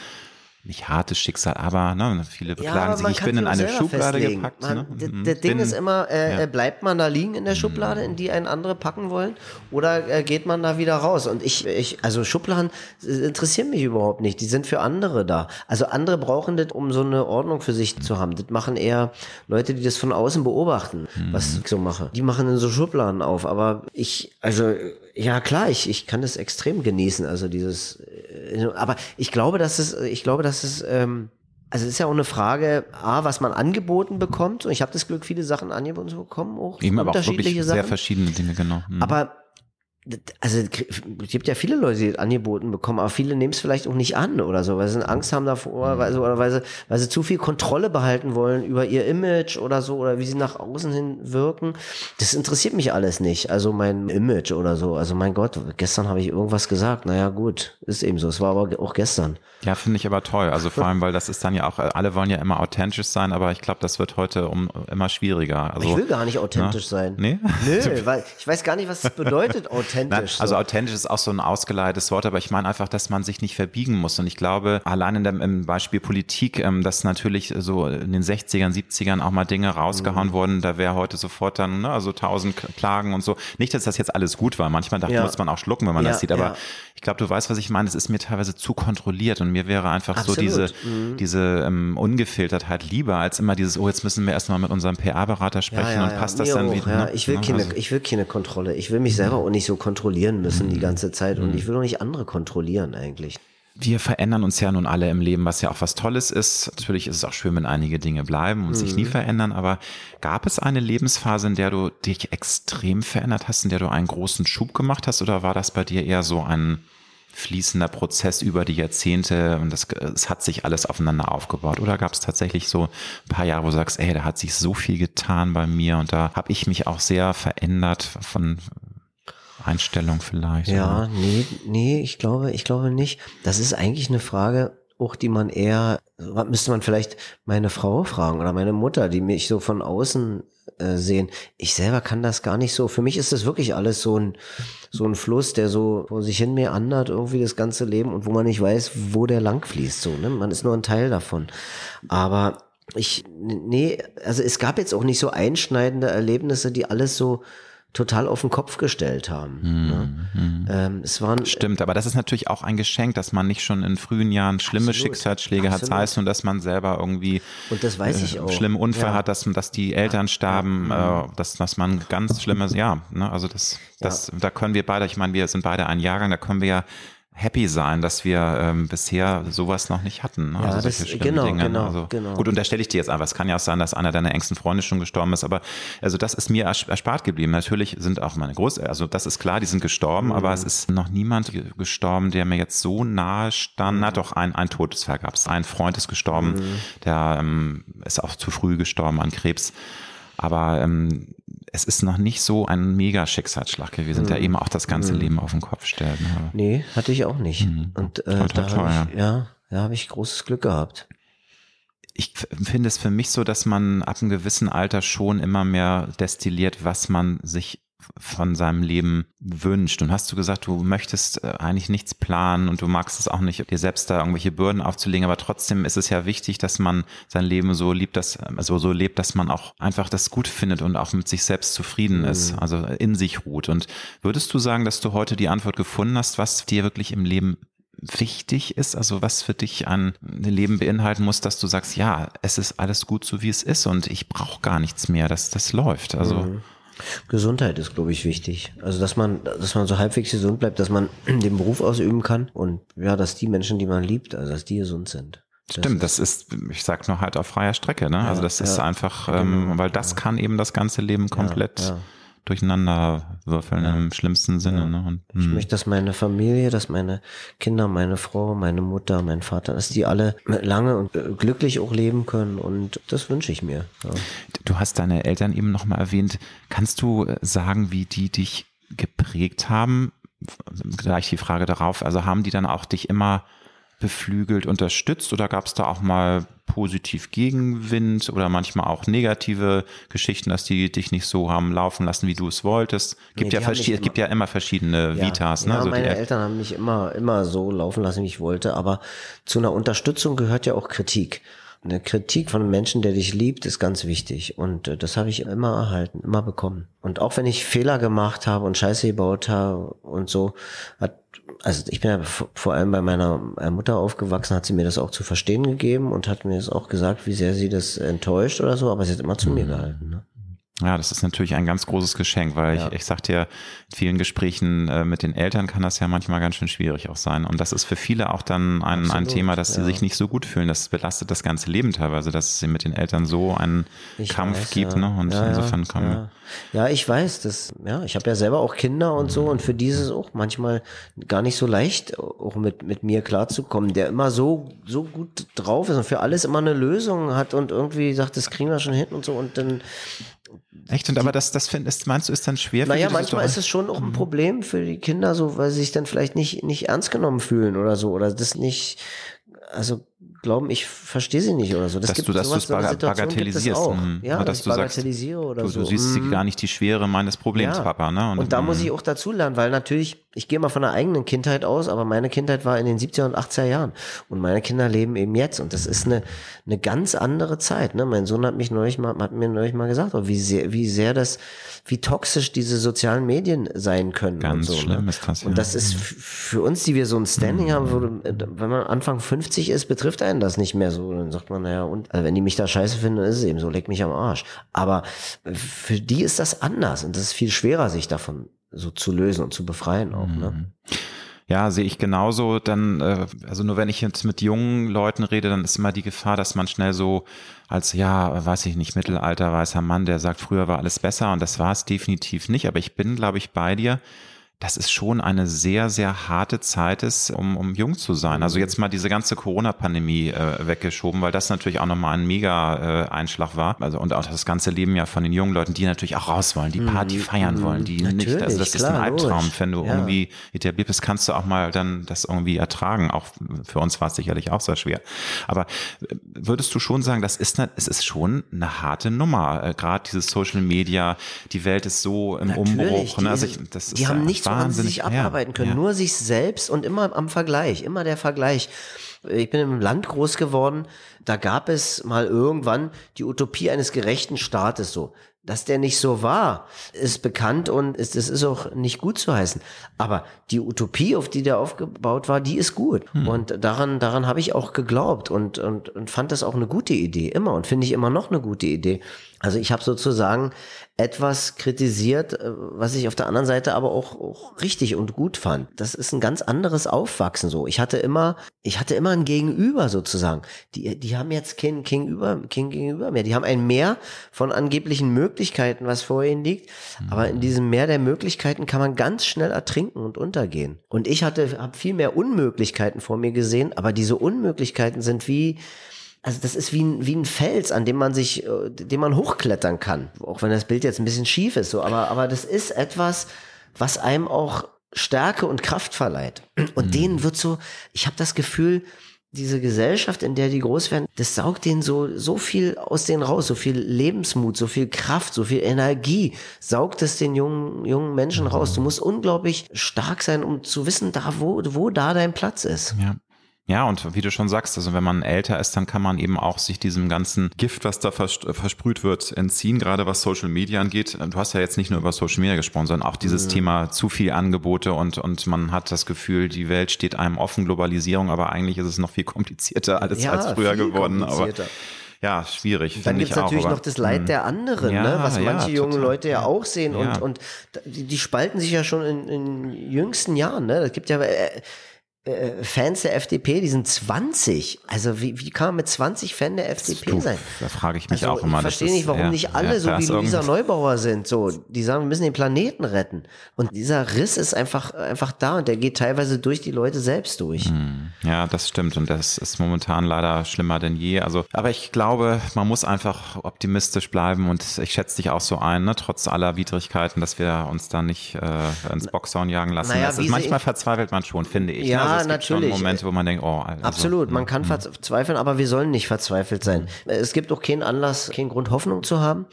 nicht hartes Schicksal, aber ne, viele beklagen ja, sich, ich bin in eine Schublade festlegen. gepackt. Man, ne? Das Ding ist immer, äh, ja. bleibt man da liegen in der Schublade, in die ein andere packen wollen, oder äh, geht man da wieder raus? Und ich, ich, also Schubladen interessieren mich überhaupt nicht. Die sind für andere da. Also andere brauchen das, um so eine Ordnung für sich zu haben. Das machen eher Leute, die das von außen beobachten, mhm. was ich so mache. Die machen in so Schubladen auf. Aber ich, also ja klar, ich, ich kann das extrem genießen. Also dieses, äh, aber ich glaube, dass es, ich glaube, dass es, ähm, also es ist ja auch eine Frage, a, was man angeboten bekommt. Und ich habe das Glück, viele Sachen angeboten zu bekommen, auch Eben, aber auch wirklich Sachen. sehr verschiedene Dinge, genau. Mhm. Aber also es gibt ja viele Leute, die angeboten bekommen, aber viele nehmen es vielleicht auch nicht an oder so, weil sie Angst haben davor, weil sie, oder weil sie, weil sie zu viel Kontrolle behalten wollen über ihr Image oder so oder wie sie nach außen hin wirken. Das interessiert mich alles nicht. Also mein Image oder so. Also mein Gott, gestern habe ich irgendwas gesagt. Naja, gut, ist eben so. Es war aber auch gestern. Ja, finde ich aber toll. Also vor allem, weil das ist dann ja auch, alle wollen ja immer authentisch sein, aber ich glaube, das wird heute um immer schwieriger. Also, ich will gar nicht authentisch ne? sein. Nee? Nö, weil ich weiß gar nicht, was es bedeutet, authentisch. Nein, also authentisch ist auch so ein ausgeleitetes Wort, aber ich meine einfach, dass man sich nicht verbiegen muss. Und ich glaube, allein in dem, im Beispiel Politik, ähm, dass natürlich so in den 60ern, 70ern auch mal Dinge rausgehauen mhm. wurden, da wäre heute sofort dann, ne, also tausend Klagen und so. Nicht, dass das jetzt alles gut war. Manchmal dachte, ja. muss man auch schlucken, wenn man ja, das sieht, aber ja. ich glaube, du weißt, was ich meine. Es ist mir teilweise zu kontrolliert und mir wäre einfach Absolut. so diese, mhm. diese ähm, Ungefiltertheit lieber als immer dieses, oh, jetzt müssen wir erstmal mit unserem PR-Berater sprechen und passt das dann auch, wieder. Ja. Ne? Ich will keine, also. ich will keine Kontrolle. Ich will mich selber auch nicht so kontrollieren müssen die mhm. ganze Zeit und ich mhm. will auch nicht andere kontrollieren eigentlich. Wir verändern uns ja nun alle im Leben, was ja auch was Tolles ist. Natürlich ist es auch schön, wenn einige Dinge bleiben und mhm. sich nie mhm. verändern, aber gab es eine Lebensphase, in der du dich extrem verändert hast, in der du einen großen Schub gemacht hast oder war das bei dir eher so ein fließender Prozess über die Jahrzehnte und das, es hat sich alles aufeinander aufgebaut? Oder gab es tatsächlich so ein paar Jahre, wo du sagst, ey, da hat sich so viel getan bei mir und da habe ich mich auch sehr verändert von Einstellung vielleicht. Ja, oder? nee, nee, ich glaube, ich glaube nicht. Das ist eigentlich eine Frage, auch die man eher, müsste man vielleicht meine Frau fragen oder meine Mutter, die mich so von außen äh, sehen. Ich selber kann das gar nicht so. Für mich ist das wirklich alles so ein, so ein Fluss, der so vor sich hin meandert, irgendwie das ganze Leben und wo man nicht weiß, wo der lang fließt, so, ne? Man ist nur ein Teil davon. Aber ich, nee, also es gab jetzt auch nicht so einschneidende Erlebnisse, die alles so, total auf den Kopf gestellt haben. Hm, ne? hm. Ähm, es waren, Stimmt, aber das ist natürlich auch ein Geschenk, dass man nicht schon in frühen Jahren schlimme absolut, Schicksalsschläge absolut. hat, sei es nur, dass man selber irgendwie und das weiß ich äh, auch. schlimmen Unfall ja. hat, dass, dass die Eltern starben, ja. äh, dass, dass man ganz schlimmes, ja, ne, also das, das, ja. da können wir beide, ich meine, wir sind beide ein Jahrgang, da können wir ja happy sein, dass wir ähm, bisher sowas noch nicht hatten. Ne? Ja, also das, genau, Dinge. genau, also, genau. Gut, unterstelle ich dir jetzt einfach. Es kann ja auch sein, dass einer deiner engsten Freunde schon gestorben ist, aber also das ist mir erspart geblieben. Natürlich sind auch meine Großeltern, also das ist klar, die sind gestorben, mhm. aber es ist noch niemand gestorben, der mir jetzt so nahe stand. Na doch, ein, ein Todesfall gab es. Ein Freund ist gestorben, mhm. der ähm, ist auch zu früh gestorben an Krebs. Aber ähm, es ist noch nicht so ein mega Schicksalsschlag gewesen, mhm. der eben auch das ganze mhm. Leben auf den Kopf stellt. Ne? Nee, hatte ich auch nicht. Mhm. Und äh, toll, toll, da habe ich, ja, da habe ich großes Glück gehabt. Ich finde es für mich so, dass man ab einem gewissen Alter schon immer mehr destilliert, was man sich von seinem Leben wünscht. Und hast du gesagt, du möchtest äh, eigentlich nichts planen und du magst es auch nicht, dir selbst da irgendwelche Bürden aufzulegen, aber trotzdem ist es ja wichtig, dass man sein Leben so liebt, dass, also so lebt, dass man auch einfach das gut findet und auch mit sich selbst zufrieden ist, mhm. also in sich ruht. Und würdest du sagen, dass du heute die Antwort gefunden hast, was dir wirklich im Leben wichtig ist, also was für dich ein Leben beinhalten muss, dass du sagst, ja, es ist alles gut so wie es ist und ich brauche gar nichts mehr, dass das läuft. Also mhm. Gesundheit ist, glaube ich, wichtig. Also, dass man, dass man so halbwegs gesund bleibt, dass man den Beruf ausüben kann und ja, dass die Menschen, die man liebt, also dass die gesund sind. Das Stimmt, das ist, ich sag nur halt auf freier Strecke, ne? Ja, also das ist ja, einfach, ähm, genau, weil das ja. kann eben das ganze Leben komplett durcheinander würfeln ja. im schlimmsten Sinne. Ja. Ne? Und, ich hm. möchte, dass meine Familie, dass meine Kinder, meine Frau, meine Mutter, mein Vater, dass die alle lange und äh, glücklich auch leben können und das wünsche ich mir. Ja. Du hast deine Eltern eben nochmal erwähnt. Kannst du äh, sagen, wie die dich geprägt haben? Gleich die Frage darauf. Also haben die dann auch dich immer beflügelt unterstützt oder gab es da auch mal positiv Gegenwind oder manchmal auch negative Geschichten, dass die dich nicht so haben laufen lassen, wie du es wolltest? Gibt nee, ja es gibt ja immer verschiedene ja, Vitas. Ne? Ja, also meine Eltern haben mich immer, immer so laufen lassen, wie ich wollte, aber zu einer Unterstützung gehört ja auch Kritik. Eine Kritik von einem Menschen, der dich liebt, ist ganz wichtig. Und äh, das habe ich immer erhalten, immer bekommen. Und auch wenn ich Fehler gemacht habe und Scheiße gebaut habe und so, hat also ich bin ja vor allem bei meiner äh, Mutter aufgewachsen, hat sie mir das auch zu verstehen gegeben und hat mir das auch gesagt, wie sehr sie das enttäuscht oder so, aber sie hat immer zu mir mhm. gehalten. Ne? Ja, das ist natürlich ein ganz großes Geschenk, weil ja. ich, ich sagte ja, in vielen Gesprächen äh, mit den Eltern kann das ja manchmal ganz schön schwierig auch sein. Und das ist für viele auch dann ein, ein Thema, dass ja. sie sich nicht so gut fühlen. Das belastet das ganze Leben teilweise, dass es mit den Eltern so einen ich Kampf weiß, gibt. Ja. Ne? Und insofern kommen. Ja. ich weiß, das, ja, ich habe ja selber auch Kinder und so und für dieses auch manchmal gar nicht so leicht, auch mit, mit mir klarzukommen, der immer so, so gut drauf ist und für alles immer eine Lösung hat und irgendwie sagt, das kriegen wir schon hin und so und dann Echt? Und aber das, das findest, meinst du, ist dann schwer für Naja, manchmal ist es schon auch ein mhm. Problem für die Kinder, so, weil sie sich dann vielleicht nicht, nicht ernst genommen fühlen oder so, oder das nicht, also glauben, ich verstehe sie nicht oder so. Das dass gibt du, dass sowas, es bagatellisierst. Auch. Mhm. Ja, dass ich du bagatellisiere sagst, oder du, so. Du siehst mhm. gar nicht die Schwere meines Problems, ja. Papa. Ne? Und, und da muss mhm. ich auch dazu lernen, weil natürlich, ich gehe mal von der eigenen Kindheit aus, aber meine Kindheit war in den 70er und 80er Jahren. Und meine Kinder leben eben jetzt. Und das ist eine, eine ganz andere Zeit. Ne? Mein Sohn hat mich neulich mal, hat mir neulich mal gesagt, wie sehr, wie sehr das, wie toxisch diese sozialen Medien sein können. Ganz und so, ne? schlimm ne? ist das. Ja. Und das ist für uns, die wir so ein Standing mhm. haben, wenn man Anfang 50 ist, betrifft einen das nicht mehr so dann sagt man, naja, und also wenn die mich da scheiße finden, dann ist es eben so, leck mich am Arsch. Aber für die ist das anders und das ist viel schwerer, sich davon so zu lösen und zu befreien auch. Ne? Mhm. Ja, sehe ich genauso. Dann, äh, also nur wenn ich jetzt mit jungen Leuten rede, dann ist immer die Gefahr, dass man schnell so als, ja, weiß ich nicht, Mittelalter weißer Mann, der sagt, früher war alles besser und das war es definitiv nicht. Aber ich bin, glaube ich, bei dir das ist schon eine sehr, sehr harte Zeit ist, um, um jung zu sein. Also jetzt mal diese ganze Corona-Pandemie äh, weggeschoben, weil das natürlich auch nochmal ein mega äh, Einschlag war. Also und auch das ganze Leben ja von den jungen Leuten, die natürlich auch raus wollen, die Party mhm. feiern mhm. wollen, die natürlich, nicht, also das klar, ist ein Albtraum. Logisch. Wenn du ja. irgendwie etabliert bist, kannst du auch mal dann das irgendwie ertragen. Auch für uns war es sicherlich auch sehr schwer. Aber äh, würdest du schon sagen, das ist, eine, es ist schon eine harte Nummer. Äh, Gerade dieses Social Media, die Welt ist so im natürlich, Umbruch. Ne? Also ich, das die ist haben ja nichts woran sie sich abarbeiten können. Ja. Nur sich selbst und immer am Vergleich, immer der Vergleich. Ich bin im Land groß geworden, da gab es mal irgendwann die Utopie eines gerechten Staates so. Dass der nicht so war, ist bekannt und ist, es ist auch nicht gut zu heißen. Aber die Utopie, auf die der aufgebaut war, die ist gut. Hm. Und daran, daran habe ich auch geglaubt und, und, und fand das auch eine gute Idee, immer und finde ich immer noch eine gute Idee. Also ich habe sozusagen etwas kritisiert, äh, was ich auf der anderen Seite aber auch, auch richtig und gut fand. Das ist ein ganz anderes Aufwachsen so. Ich hatte immer, ich hatte immer ein Gegenüber sozusagen. Die, die haben jetzt kein Gegenüber, kein Gegenüber mehr. Die haben ein Mehr von angeblichen Möglichkeiten, was vor ihnen liegt. Aber in diesem Meer der Möglichkeiten kann man ganz schnell ertrinken und untergehen. Und ich hatte, habe viel mehr Unmöglichkeiten vor mir gesehen, aber diese Unmöglichkeiten sind wie, also das ist wie ein, wie ein Fels, an dem man sich, äh, dem man hochklettern kann. Auch wenn das Bild jetzt ein bisschen schief ist, so, aber, aber das ist etwas, was einem auch Stärke und Kraft verleiht. Und mhm. denen wird so, ich habe das Gefühl, diese Gesellschaft, in der die groß werden, das saugt denen so, so viel aus denen raus, so viel Lebensmut, so viel Kraft, so viel Energie, saugt es den jungen, jungen Menschen raus. Du musst unglaublich stark sein, um zu wissen, da, wo, wo da dein Platz ist. Ja. Ja, und wie du schon sagst, also wenn man älter ist, dann kann man eben auch sich diesem ganzen Gift, was da versprüht wird, entziehen, gerade was Social Media angeht. Du hast ja jetzt nicht nur über Social Media gesprochen, sondern auch dieses mhm. Thema zu viel Angebote und, und man hat das Gefühl, die Welt steht einem offen, Globalisierung, aber eigentlich ist es noch viel komplizierter alles ja, als früher geworden. Aber ja, schwierig. Dann gibt es natürlich aber, noch das Leid hm. der anderen, ja, ne? was manche ja, junge Leute ja auch sehen und, und die, die spalten sich ja schon in, in jüngsten Jahren. Ne? Das gibt ja äh, äh, Fans der FDP, die sind 20. Also wie, wie kann man mit 20 Fan der FDP du, sein? Da frage ich mich also, auch immer. Ich verstehe nicht, warum ja, nicht alle ja, so wie Luisa Neubauer sind. So, die sagen, wir müssen den Planeten retten. Und dieser Riss ist einfach, einfach da und der geht teilweise durch die Leute selbst durch. Hm. Ja, das stimmt. Und das ist momentan leider schlimmer denn je. Also, aber ich glaube, man muss einfach optimistisch bleiben und ich schätze dich auch so ein, ne? trotz aller Widrigkeiten, dass wir uns da nicht äh, ins Boxhorn jagen lassen. Naja, manchmal verzweifelt man schon, finde ich. Ne? Ja, also natürlich. Momente, wo man denkt, oh. Also, Absolut, man kann mh. verzweifeln, aber wir sollen nicht verzweifelt sein. Es gibt auch keinen Anlass, keinen Grund, Hoffnung zu haben,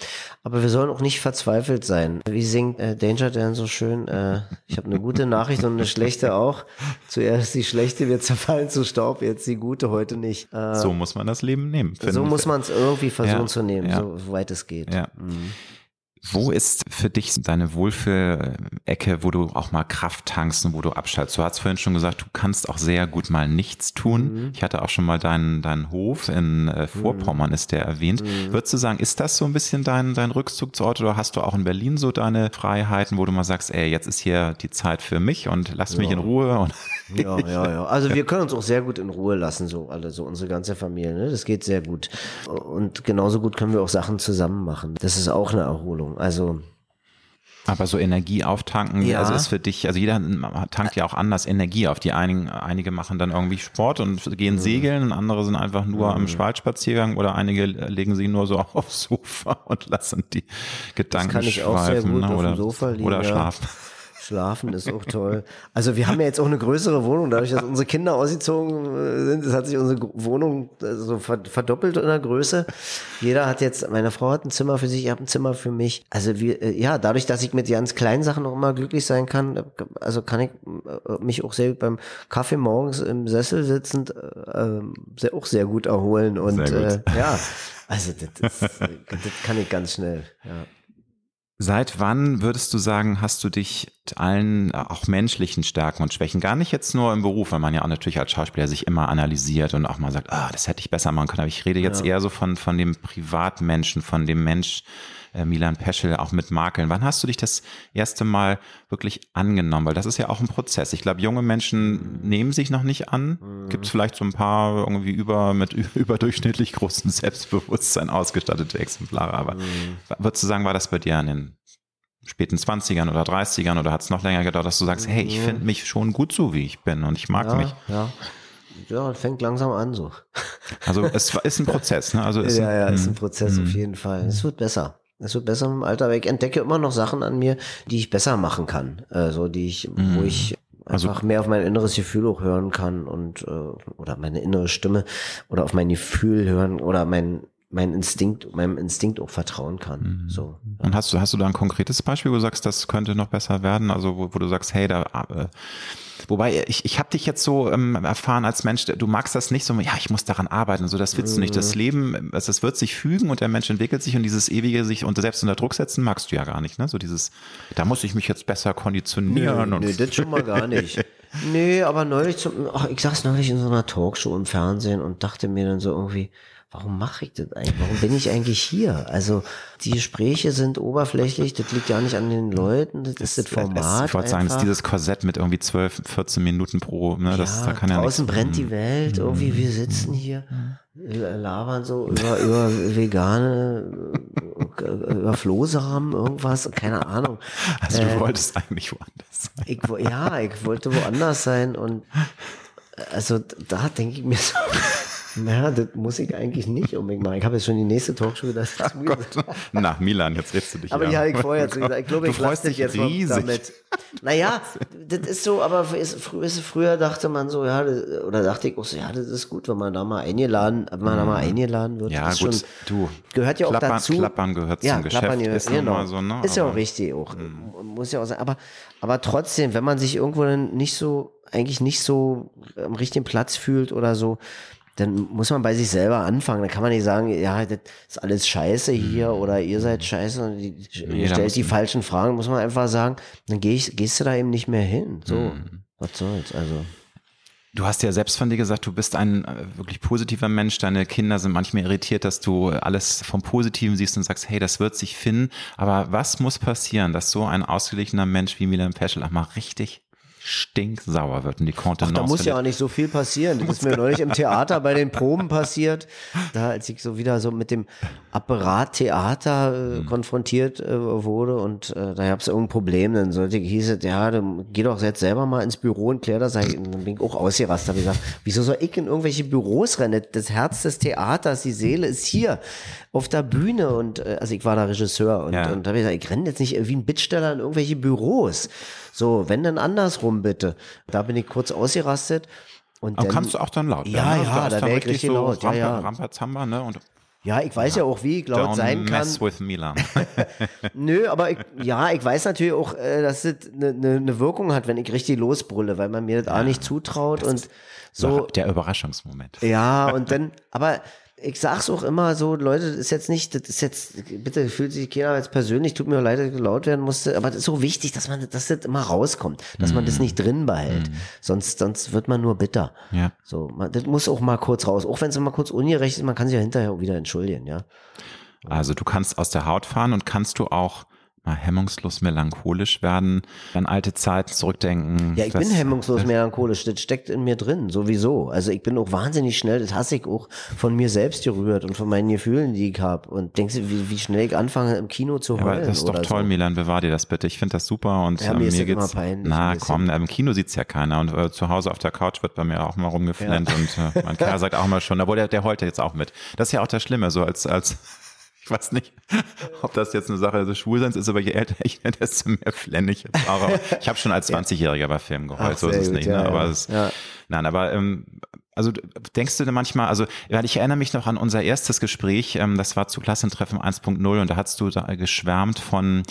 aber wir sollen auch nicht verzweifelt sein. Wie singt äh, Danger Dan so schön? Äh, ich habe eine gute Nachricht und eine schlechte auch. Zuerst die schlechte, wir zerfallen zu Staub, jetzt die gute, heute nicht. Äh, so muss man das Leben nehmen. So muss man es irgendwie versuchen ja, zu nehmen, ja. so weit es geht. Ja. Mhm. Wo ist für dich deine Wohlfühlecke, wo du auch mal Kraft tankst und wo du abschaltest? Du hast vorhin schon gesagt, du kannst auch sehr gut mal nichts tun. Mhm. Ich hatte auch schon mal deinen, deinen Hof in äh, Vorpommern, mhm. ist der erwähnt. Mhm. Würdest du sagen, ist das so ein bisschen dein, dein Rückzugsort oder hast du auch in Berlin so deine Freiheiten, wo du mal sagst, ey, jetzt ist hier die Zeit für mich und lass ja. mich in Ruhe? Und ja, ja, ja. Also wir können uns auch sehr gut in Ruhe lassen, so alle, so unsere ganze Familie. Ne? Das geht sehr gut. Und genauso gut können wir auch Sachen zusammen machen. Das ist auch eine Erholung. Also aber so Energie auftanken, ja. also ist für dich, also jeder tankt ja auch anders Energie auf. Die einigen, einige machen dann irgendwie Sport und gehen mhm. segeln und andere sind einfach nur mhm. am Waldspaziergang oder einige legen sich nur so aufs Sofa und lassen die Gedanken das kann ich auch sehr gut ne? oder, auf dem Sofa liegen, oder schlafen. Ja. Schlafen ist auch toll. Also wir haben ja jetzt auch eine größere Wohnung, dadurch, dass unsere Kinder ausgezogen äh, sind, hat sich unsere Wohnung äh, so verdoppelt in der Größe. Jeder hat jetzt, meine Frau hat ein Zimmer für sich, ich habe ein Zimmer für mich. Also wir, äh, ja, dadurch, dass ich mit ganz kleinen Sachen auch immer glücklich sein kann, also kann ich mich auch sehr beim Kaffee morgens im Sessel sitzend äh, sehr, auch sehr gut erholen und äh, ja, also das, das, das kann ich ganz schnell. Ja. Seit wann würdest du sagen, hast du dich allen auch menschlichen Stärken und Schwächen, gar nicht jetzt nur im Beruf, weil man ja auch natürlich als Schauspieler sich immer analysiert und auch mal sagt, ah, das hätte ich besser machen können. Aber ich rede jetzt ja. eher so von, von dem Privatmenschen, von dem Mensch, äh, Milan Peschel, auch mit Makeln. Wann hast du dich das erste Mal wirklich angenommen? Weil das ist ja auch ein Prozess. Ich glaube, junge Menschen nehmen sich noch nicht an. Mhm. Gibt es vielleicht so ein paar irgendwie über mit überdurchschnittlich großem Selbstbewusstsein ausgestattete Exemplare. Aber mhm. würdest du sagen, war das bei dir an den späten 20ern oder 30ern oder hat es noch länger gedauert, dass du sagst, hey, ich finde mich schon gut so, wie ich bin und ich mag ja, mich. Ja. Ja, fängt langsam an so. Also es ist ein Prozess, ne? Also ja, ja, ist ein mhm. Prozess auf mhm. jeden Fall. Es wird besser. Es wird besser im Alter, aber ich entdecke immer noch Sachen an mir, die ich besser machen kann. Also die ich, mhm. wo ich also einfach also, mehr auf mein inneres Gefühl auch hören kann und äh, oder meine innere Stimme oder auf mein Gefühl hören oder mein mein Instinkt, meinem Instinkt auch vertrauen kann. Mhm. So. Und hast du, hast du da ein konkretes Beispiel, wo du sagst, das könnte noch besser werden? Also wo, wo du sagst, hey, da äh, Wobei, ich, ich habe dich jetzt so ähm, erfahren als Mensch, du magst das nicht so, ja, ich muss daran arbeiten, so das willst du nicht. Das mhm. Leben, also es wird sich fügen und der Mensch entwickelt sich und dieses ewige sich unter selbst unter Druck setzen magst du ja gar nicht, ne? So dieses, da muss ich mich jetzt besser konditionieren. Nee, und nee das schon mal gar nicht. nee, aber neulich, zum, ach, ich saß neulich in so einer Talkshow im Fernsehen und dachte mir dann so irgendwie, warum mache ich das eigentlich? Warum bin ich eigentlich hier? Also die Gespräche sind oberflächlich, das liegt ja nicht an den Leuten, das, ist das Format. ich wollte sagen, das ist dieses Korsett mit irgendwie 12, 14 Minuten pro, ne? Das, ja, da kann ja draußen nichts- brennt die Welt, irgendwie wir sitzen hier, labern so über, über vegane, äh, über Flohsamen, irgendwas, keine Ahnung. Also du Äh, wolltest eigentlich woanders sein. ich, ja, ich wollte woanders sein und also da denke ich mir so, naja, das muss ich eigentlich nicht unbedingt machen. Ich habe jetzt schon die nächste Talkshow gedacht. Na, Milan, jetzt redest du dich Aber habe ich vorher zu gesagt. Ich glaube, ich lasse dich jetzt mal riesig. damit. Naja, das ist so, aber ist, ist, früher dachte man so, ja, das, oder dachte ich auch so, ja, das ist gut, wenn man da mal eingeladen, wenn man da mal eingeladen wird. Ja, gut, schon, du. gehört ja auch Klappern, dazu. Klappern gehört ja, zum Geschäft. Klappern gehört, ist genau. so, ne? Ist ja auch richtig, auch. Muss ja auch sein. Aber, aber trotzdem, wenn man sich irgendwo dann nicht so, eigentlich nicht so am richtigen Platz fühlt oder so, dann muss man bei sich selber anfangen. Dann kann man nicht sagen, ja, das ist alles scheiße hier oder ihr seid scheiße und die, Mhm. Nee, stellt die falschen Fragen, muss man einfach sagen, dann geh ich, gehst du da eben nicht mehr hin. So, Mhm. was soll's, also. Du hast ja selbst von dir gesagt, du bist ein äh, wirklich positiver Mensch. Deine Kinder sind manchmal irritiert, dass du alles vom Positiven siehst und sagst, hey, das wird sich finden. Aber was muss passieren, dass so ein ausgeglichener Mensch wie Milan Peschel auch mal richtig stinksauer wird und die Ach, Kontenance da muss ja auch nicht so viel passieren. Das ist mir neulich im Theater bei den Proben passiert. Da, als ich so wieder so mit dem Apparat Theater Mhm. äh, konfrontiert äh, wurde und äh, da gab es irgendein Problem, dann sollte hieß es, ja, dann geh doch jetzt selber mal ins Büro und klär das. Und dann bin ich auch ausgerastet. Hab ich gesagt, wieso soll ich in irgendwelche Büros rennen? Das Herz des Theaters, die Seele ist hier auf der Bühne und äh, also ich war da Regisseur und, Ja. und da habe ich gesagt, ich renne jetzt nicht wie ein Bittsteller in irgendwelche Büros. So, wenn dann andersrum bitte. Da bin ich kurz ausgerastet. Und Aber dann, kannst du auch dann laut Ja, werden, ne? ja, Da ist da dann wär ich richtig laut, ja, Rampa, ja. Rampazamba, ne? Und ja, ich weiß ja auch, wie ich laut don't sein kann. mess with Milan. Nö, aber ich, ja, ich weiß natürlich auch, äh, dass das eine ne, ne Wirkung hat, wenn ich richtig losbrülle, weil man mir das A nicht zutraut und so. Der Überraschungsmoment. Ja, und dann, aber ich sag's auch immer so, Leute, das ist jetzt nicht, das ist jetzt, bitte fühlt sich keiner jetzt persönlich, tut mir leid, dass ich laut werden musste, aber das ist so wichtig, dass man, dass das immer rauskommt, dass man das nicht drin behält. Sonst, sonst wird man nur bitter. Ja. So, man, das muss auch mal kurz raus. Auch wenn es mal kurz ungerecht ist, man kann sich ja hinterher auch wieder entschuldigen, ja. Also du kannst aus der Haut fahren und kannst du auch mal hemmungslos melancholisch werden, an alte Zeiten zurückdenken. Ja, ich bin hemmungslos melancholisch, das steckt in mir drin, sowieso. Also ich bin auch wahnsinnig schnell, das hasse ich auch von mir selbst gerührt und von meinen Gefühlen, die ich habe. Und denkst du, wie, wie schnell ich anfange im Kino zu Ja, heulen? aber das ist doch toll, so. Milan, bewahr dir das bitte. Ich finde das super und Ja, äh, mir ist mir geht's. peinlich, na komm, im Kino sieht's ja keiner und äh, zu Hause auf der Couch wird bei mir auch mal rumgeflennt und äh, mein Kerl sagt auch mal schon, obwohl der, der heult jetzt auch mit. Das ist ja auch das Schlimme, so als, als ich weiß nicht, ob das jetzt eine Sache des Schwulseins ist, aber je älter ich werde, desto mehr flenne ich. Aber ich habe schon als 20-Jähriger bei Filmen geheult, so ist es nicht. ja, ne? Aber ja. es, Ja. nein, aber ähm, also denkst du denn manchmal, also ich erinnere mich noch an unser erstes Gespräch, ähm, das war zu Klassentreffen 1.0 und da hast du da geschwärmt von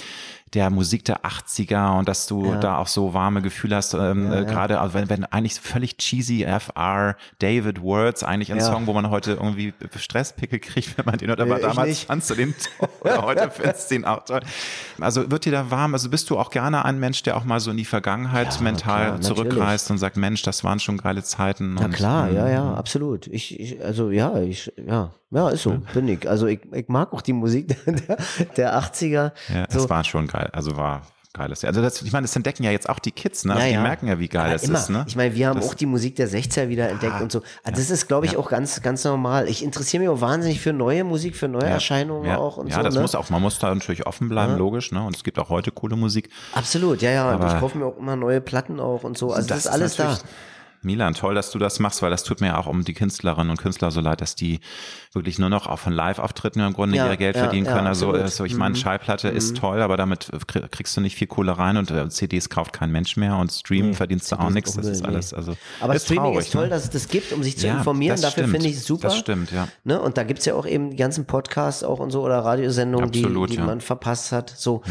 der Musik der 80er und dass du Ja. da auch so warme Gefühle hast, ähm, äh, gerade also wenn, wenn eigentlich völlig cheesy FR David Words, eigentlich ein Ja. Song, wo man heute irgendwie Stresspickel kriegt, wenn man den hört, aber ich damals fandst du den toll oder heute findest du ihn auch toll. Also wird dir da warm, also bist du auch gerne ein Mensch, der auch mal so in die Vergangenheit Ja, mental klar, natürlich. zurückreist und sagt, Mensch, das waren schon geile Zeiten. Na und, klar, ja, ähm, ja, absolut. Ich, ich also ja, ich, ja, ja, ist so, bin ich. Also ich, ich mag auch die Musik der, der 80er. Ja, so. es war schon geil. Also war geiles. Also das, ich meine, das entdecken ja jetzt auch die Kids, ne? Also Ja, die ja. merken ja, wie geil Aber das immer. ist, ne? Ich meine, wir haben Das- auch die Musik der 60er wieder entdeckt und so. Also das ist, glaube ich, auch ganz, ganz normal. Ich interessiere mich auch wahnsinnig für neue Musik, für neue Erscheinungen ja. auch und ja, so. das ne? muss auch, man muss da natürlich offen bleiben, logisch, ne? Und es gibt auch heute coole Musik. Absolut, ja, ja. Aber- ich kaufe mir auch immer neue Platten auch und so. Also das, ist alles da. Milan, toll, dass du das machst, weil das tut mir auch um die Künstlerinnen und Künstler so leid, dass die wirklich nur noch auch von Live-Auftritten im Grunde Ja, ihr Geld ja, verdienen ja, können. also. Mhm. also ich meine, Schallplatte ist toll, aber damit krie- kriegst du nicht viel Kohle rein und äh, CDs kauft kein Mensch mehr und Streamen verdienst du auch nichts. Das ist nee. alles, also Aber ist Streaming traurig, ist toll, ne? dass es das gibt, um sich zu informieren. Dafür finde ich es super. Das stimmt, ja. Ne? Und da gibt's ja auch eben die ganzen Podcasts auch und so oder Radiosendungen, die, Absolut, die. Mhm. man verpasst hat. So,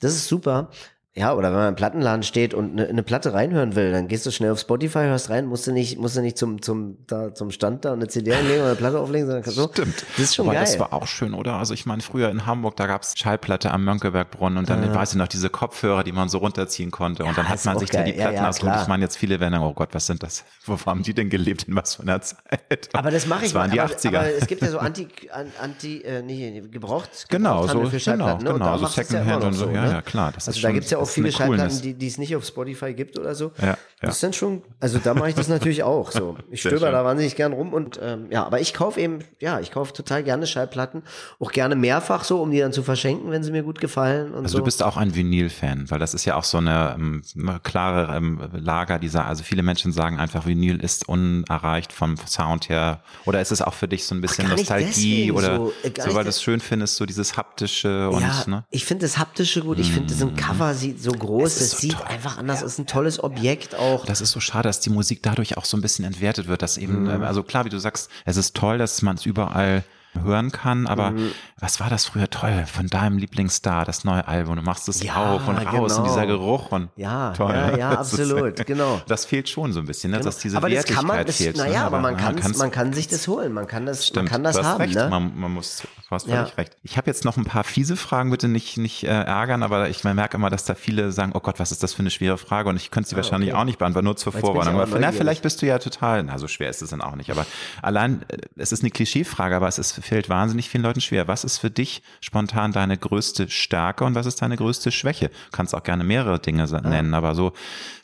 das ist super. Ja, oder wenn man im Plattenladen steht und eine, eine Platte reinhören will, dann gehst du schnell auf Spotify, hörst rein, musst du nicht, musst du nicht zum, zum, da, zum Stand da eine CD einlegen oder eine Platte auflegen, sondern kannst so. Stimmt. Das ist schon Aber geil. das war auch schön, oder? Also ich meine, früher in Hamburg, da gab's Schallplatte am Mönckebergbrunnen und dann, Ja. weiß ich noch, diese Kopfhörer, die man so runterziehen konnte. Und Ja, dann hat man sich da die geil. Ja, Platten ja, ausgesucht. klar. Ich meine, jetzt viele werden oh Gott, was sind das? Wo haben die denn gelebt? In was für einer Zeit? aber das mache ich Das waren die aber, 80er. Aber es gibt ja so Anti, an- Anti, äh, nee, gebraucht, Genau, Gebrauchthandel so- für Schallplatten, genau, ne? Genau, so Secondhand und so. Ja, ne? ja, klar, das also da gibt's ja auch das ist viele Schallplatten, die, die es nicht auf Spotify gibt oder so. Ja, ja. Das ist dann schon, also da mache ich das natürlich auch so. Ich stöber da wahnsinnig gern rum und ähm, ja, aber ich kaufe eben, ja, ich kaufe total gerne Schallplatten, auch gerne mehrfach so, um die dann zu verschenken, wenn sie mir gut gefallen und Also so. du bist auch ein Vinyl-Fan, weil das ist ja auch so eine ähm, klare ähm, Lager dieser, also viele Menschen sagen einfach, Vinyl ist unerreicht vom Sound her. Oder ist es auch für dich so ein bisschen nicht Nostalgie oder so, so, weil du es schön findest, so dieses haptische und ja, ne? ich finde das haptische gut. Ich finde, so ein Cover sieht so groß, es so sieht toll. einfach anders, ist ein tolles Objekt auch. Das ist so schade, dass die Musik dadurch auch so ein bisschen entwertet wird, dass eben, Mhm. äh, also klar, wie du sagst, es ist toll, dass man es überall hören kann, aber Mhm. was war das früher toll von deinem Lieblingsstar, das neue Album, du machst es Ja, auf und raus und genau. dieser Geruch und Ja, toll. ja, ja, Das ist- absolut, genau. Das fehlt schon so ein bisschen, ne? dass diese aber das kann man, das, fehlt. naja, ne? aber man ja, kann, kann's- man kann sich das holen, man kann das, Stimmt, man kann das haben, recht. ne? Man, man muss, du hast Ja. völlig recht. Ich habe jetzt noch ein paar fiese Fragen, bitte nicht, nicht äh, ärgern, aber ich merke immer, dass da viele sagen, oh Gott, was ist das für eine schwere Frage? Und ich könnte sie wahrscheinlich auch nicht beantworten, nur zur ich Vorwarnung. aber Aber na, vielleicht bist du ja total, na, so schwer ist es dann auch nicht. Aber allein, äh, es ist eine Klischeefrage, aber es ist, fällt wahnsinnig vielen Leuten schwer. Was ist für dich spontan deine größte Stärke und was ist deine größte Schwäche? Du kannst auch gerne mehrere Dinge nennen, aber so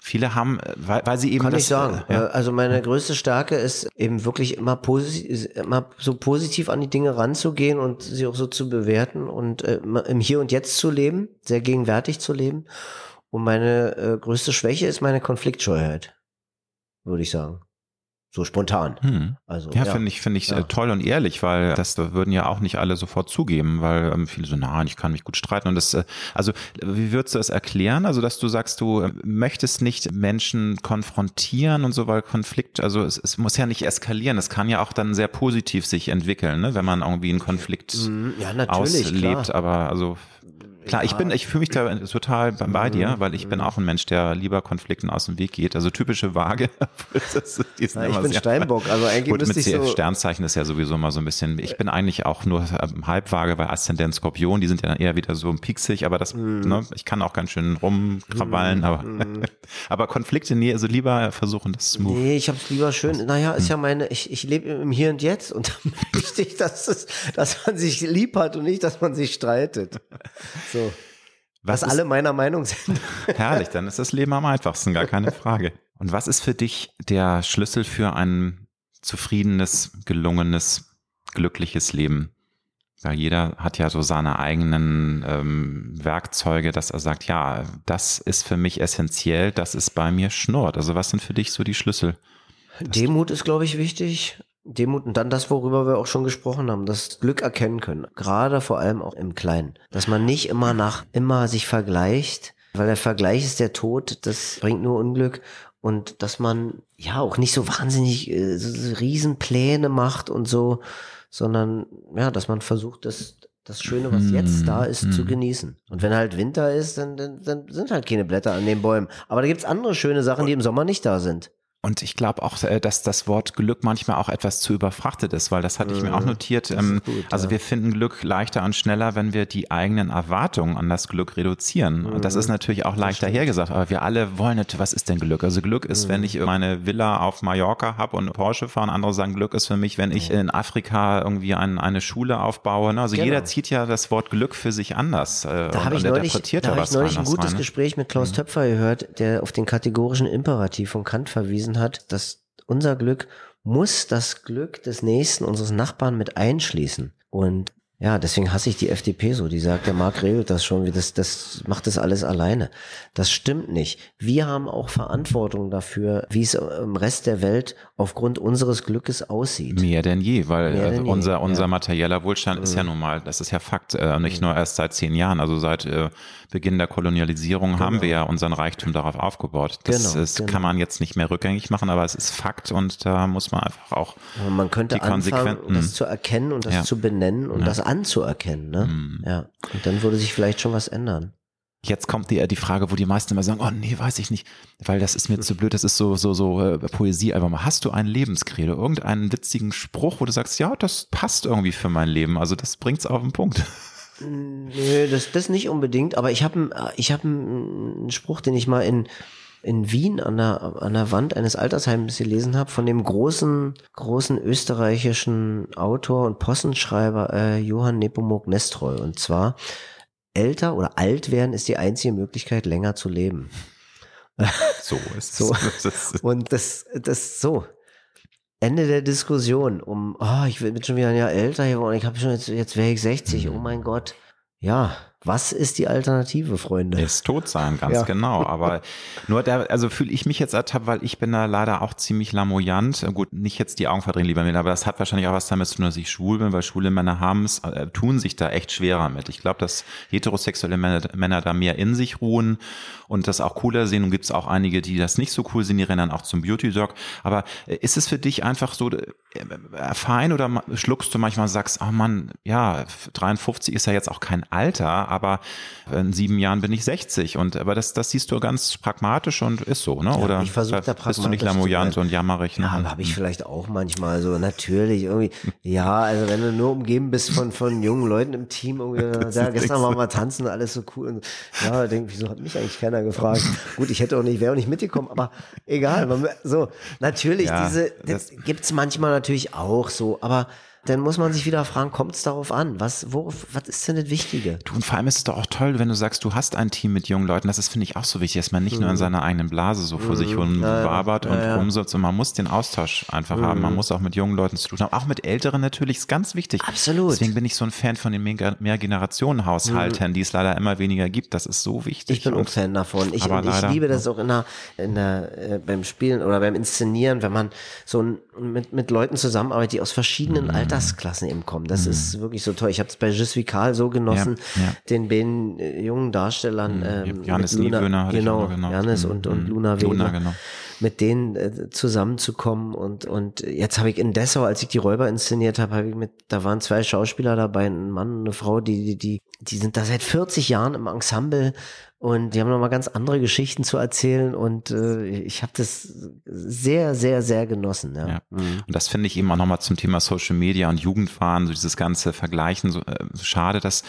viele haben, äh, weil, weil sie eben Kann das, ich sagen. äh, ja. Äh, Also meine größte Stärke ist eben wirklich immer, posi immer so positiv an die Dinge ranzugehen und sie auch so zu bewerten und äh, im Hier und Jetzt zu leben, sehr gegenwärtig zu leben. Und meine äh, größte Schwäche ist meine Konfliktscheuheit, würde ich sagen. So spontan. Hm. Also, Ja, finde ich, finde ich Ja. äh, toll und ehrlich, weil das würden ja auch nicht alle sofort zugeben, weil ähm, viele so, nein, ich kann mich gut streiten. Und das, äh, also wie würdest du das erklären? Also, dass du sagst, du äh, möchtest nicht Menschen konfrontieren und so, weil Konflikt, also es, es muss ja nicht eskalieren, es kann ja auch dann sehr positiv sich entwickeln, ne, wenn man irgendwie einen Konflikt Mhm, ja, auslebt. klar. Aber also Klar, ich bin, ich fühle mich da total bei bei Mhm. dir, weil ich bin auch ein Mensch, der lieber Konflikten aus dem Weg geht. Also typische Waage. Ja, ich bin Steinbock, also eigentlich Gut, müsste mit ich so- Sternzeichen ist ja sowieso mal so ein bisschen, ich bin eigentlich auch nur ähm, Halbwaage, weil Aszendent Skorpion, die sind ja dann eher wieder so pieksig, aber das, Mhm. ne, ich kann auch ganz schön rumkrawallen, aber, aber Konflikte, nee, also lieber versuchen, das smooth. Nee, ich hab's lieber schön. Naja, ist ja meine, ich, ich lebe im Hier und Jetzt und dann möchte ich, dass, es, dass man sich lieb hat und nicht, dass man sich streitet. So. Was ist- alle meiner Meinung sind. Herrlich, dann ist das Leben am einfachsten, gar keine Frage. Und was ist für dich der Schlüssel für ein zufriedenes, gelungenes, glückliches Leben? Weil jeder hat ja so seine eigenen ähm, Werkzeuge, dass er sagt, ja, das ist für mich essentiell, das ist bei mir schnurrt. Also was sind für dich so die Schlüssel? Demut ist, glaube ich, wichtig. Demut und dann das, worüber wir auch schon gesprochen haben, das Glück erkennen können. Gerade vor allem auch im Kleinen. Dass man nicht immer nach, immer sich vergleicht, weil der Vergleich ist der Tod, das bringt nur Unglück. Und dass man ja auch nicht so wahnsinnig äh, so, Riesenpläne macht und so, sondern ja, dass man versucht, das, das Schöne, was jetzt da ist, zu genießen. Und wenn halt Winter ist, dann, dann, dann sind halt keine Blätter an den Bäumen. Aber da gibt's andere schöne Sachen, die im Sommer nicht da sind. Und ich glaube auch, äh, dass das Wort Glück manchmal auch etwas zu überfrachtet ist, weil das hatte ich mir auch notiert. Ähm, gut, also ja. wir finden Glück leichter und schneller, wenn wir die eigenen Erwartungen an das Glück reduzieren. Und das ist natürlich auch leichter hergesagt, aber wir alle wollen natürlich, was ist denn Glück? Also Glück ist, wenn ich meine Villa auf Mallorca habe und Porsche fahre und andere sagen, Glück ist für mich, wenn ich in Afrika irgendwie ein, eine Schule aufbaue. Ne? Also Genau. jeder zieht ja das Wort Glück für sich anders. äh, Da habe ich neulich, da hab ich neulich ein gutes rein, ne? Gespräch mit Klaus Töpfer gehört, der auf den kategorischen Imperativ von Kant verwiesen hat, dass unser Glück muss das Glück des Nächsten, unseres Nachbarn mit einschließen. Und ja, deswegen hasse ich die FDP so. Die sagt, der Marc regelt das schon, wie das, das macht das alles alleine. Das stimmt nicht. Wir haben auch Verantwortung dafür, wie es im Rest der Welt aufgrund unseres Glückes aussieht. Mehr denn je, weil Mehr äh, denn je, unser, unser ja. Mhm. materieller Wohlstand ist ja nun mal, das ist ja Fakt, äh, nicht nur erst seit zehn Jahren, also seit äh, Beginn der Kolonialisierung haben wir ja unseren Reichtum darauf aufgebaut. Das Genau, ist, genau. kann man jetzt nicht mehr rückgängig machen, aber es ist Fakt und da muss man einfach auch man könnte die anfangen, Konsequenten- das zu erkennen und das Ja. zu benennen und das anzuerkennen. Ne? Mhm. Ja. Und dann würde sich vielleicht schon was ändern. Jetzt kommt die, die Frage, wo die meisten immer sagen, oh nee, weiß ich nicht, weil das ist mir zu blöd, das ist so, so, so äh, Poesie einfach mal. Hast du ein Lebenskredo, irgendeinen witzigen Spruch, wo du sagst, ja, das passt irgendwie für mein Leben, also das bringt's auf den Punkt. Nö, das, das nicht unbedingt, aber ich habe ich hab einen Spruch, den ich mal in, in Wien an der, an der Wand eines Altersheims gelesen habe, von dem großen, großen österreichischen Autor und Possenschreiber äh, Johann Nepomuk Nestroy. Und zwar, älter oder alt werden ist die einzige Möglichkeit, länger zu leben. So ist so. es. Und das, das so. Ende der Diskussion um, oh, ich bin schon wieder ein Jahr älter geworden, ich habe schon jetzt, jetzt wäre ich 60, oh mein Gott. Ja, was ist die Alternative, Freunde? Ist tot sein, ganz ja. genau. Aber nur da, also fühle ich mich jetzt ertappt, weil ich bin da leider auch ziemlich lamoyant. Gut, nicht jetzt die Augen verdrehen, lieber mir, aber das hat wahrscheinlich auch was damit zu tun, dass ich schwul bin, weil schwule Männer haben es, äh, tun sich da echt schwerer mit. Ich glaube, dass heterosexuelle Männer, Männer da mehr in sich ruhen und das auch cooler sehen. Und gibt es auch einige, die das nicht so cool sehen, die rennen dann auch zum Beauty Dog. Aber äh, ist es für dich einfach so äh, äh, fein oder schluckst du manchmal und sagst, oh Mann, ja, 53 ist ja jetzt auch kein Alter, aber in sieben Jahren bin ich 60 und aber das, das siehst du ganz pragmatisch und ist so, ne? Ja, oder ich versuche da pragmatisch bist du nicht lamoyant und jammerig? Ne? Ja, habe ich vielleicht auch manchmal so natürlich irgendwie. Ja, also wenn du nur umgeben bist von von jungen Leuten im Team, ja, gestern waren wir tanzen, alles so cool. Und, ja, denk, wieso hat mich eigentlich keiner gefragt? Gut, ich hätte auch nicht, wäre auch nicht mitgekommen, aber egal. So natürlich ja, diese das, das gibt's manchmal natürlich auch so, aber dann muss man sich wieder fragen, kommt es darauf an? Was, worauf, was ist denn das Wichtige? Du, und vor allem ist es doch auch toll, wenn du sagst, du hast ein Team mit jungen Leuten. Das ist, finde ich, auch so wichtig, dass man nicht mhm. nur in mhm. seiner eigenen Blase so vor mhm. sich rum ja, ja, und ja. rumsitzt. Und man muss den Austausch einfach mhm. haben. Man mhm. muss auch mit jungen Leuten zu tun haben. Auch mit Älteren natürlich, ist ganz wichtig. Absolut. Deswegen bin ich so ein Fan von den Mehrgenerationen-Haushalten, mhm. die es leider immer weniger gibt. Das ist so wichtig. Ich bin auch Fan davon. Ich, ich liebe das auch in der, in der, äh, beim Spielen oder beim Inszenieren, wenn man so ein, mit, mit Leuten zusammenarbeitet, die aus verschiedenen Altersklassen eben kommen kommen. Das mhm. ist wirklich so toll. Ich habe es bei Jus Vical so genossen, ja, ja. den beiden äh, jungen Darstellern, mhm. ähm, Janis Luna, genau, Janis und, und mhm. Luna Weber. Luna, genau mit denen äh, zusammenzukommen und und jetzt habe ich in Dessau, als ich die Räuber inszeniert habe, habe ich mit da waren zwei Schauspieler dabei, ein Mann und eine Frau, die die die die sind da seit 40 Jahren im Ensemble und die haben nochmal ganz andere Geschichten zu erzählen und äh, ich habe das sehr, sehr, sehr genossen. Ja. ja. Mhm. Und das finde ich eben auch nochmal zum Thema Social Media und Jugendwahn, so dieses ganze Vergleichen, so äh, schade, dass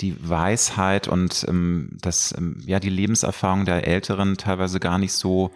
die Weisheit und ähm, das, ähm, ja, die Lebenserfahrung der Älteren teilweise gar nicht so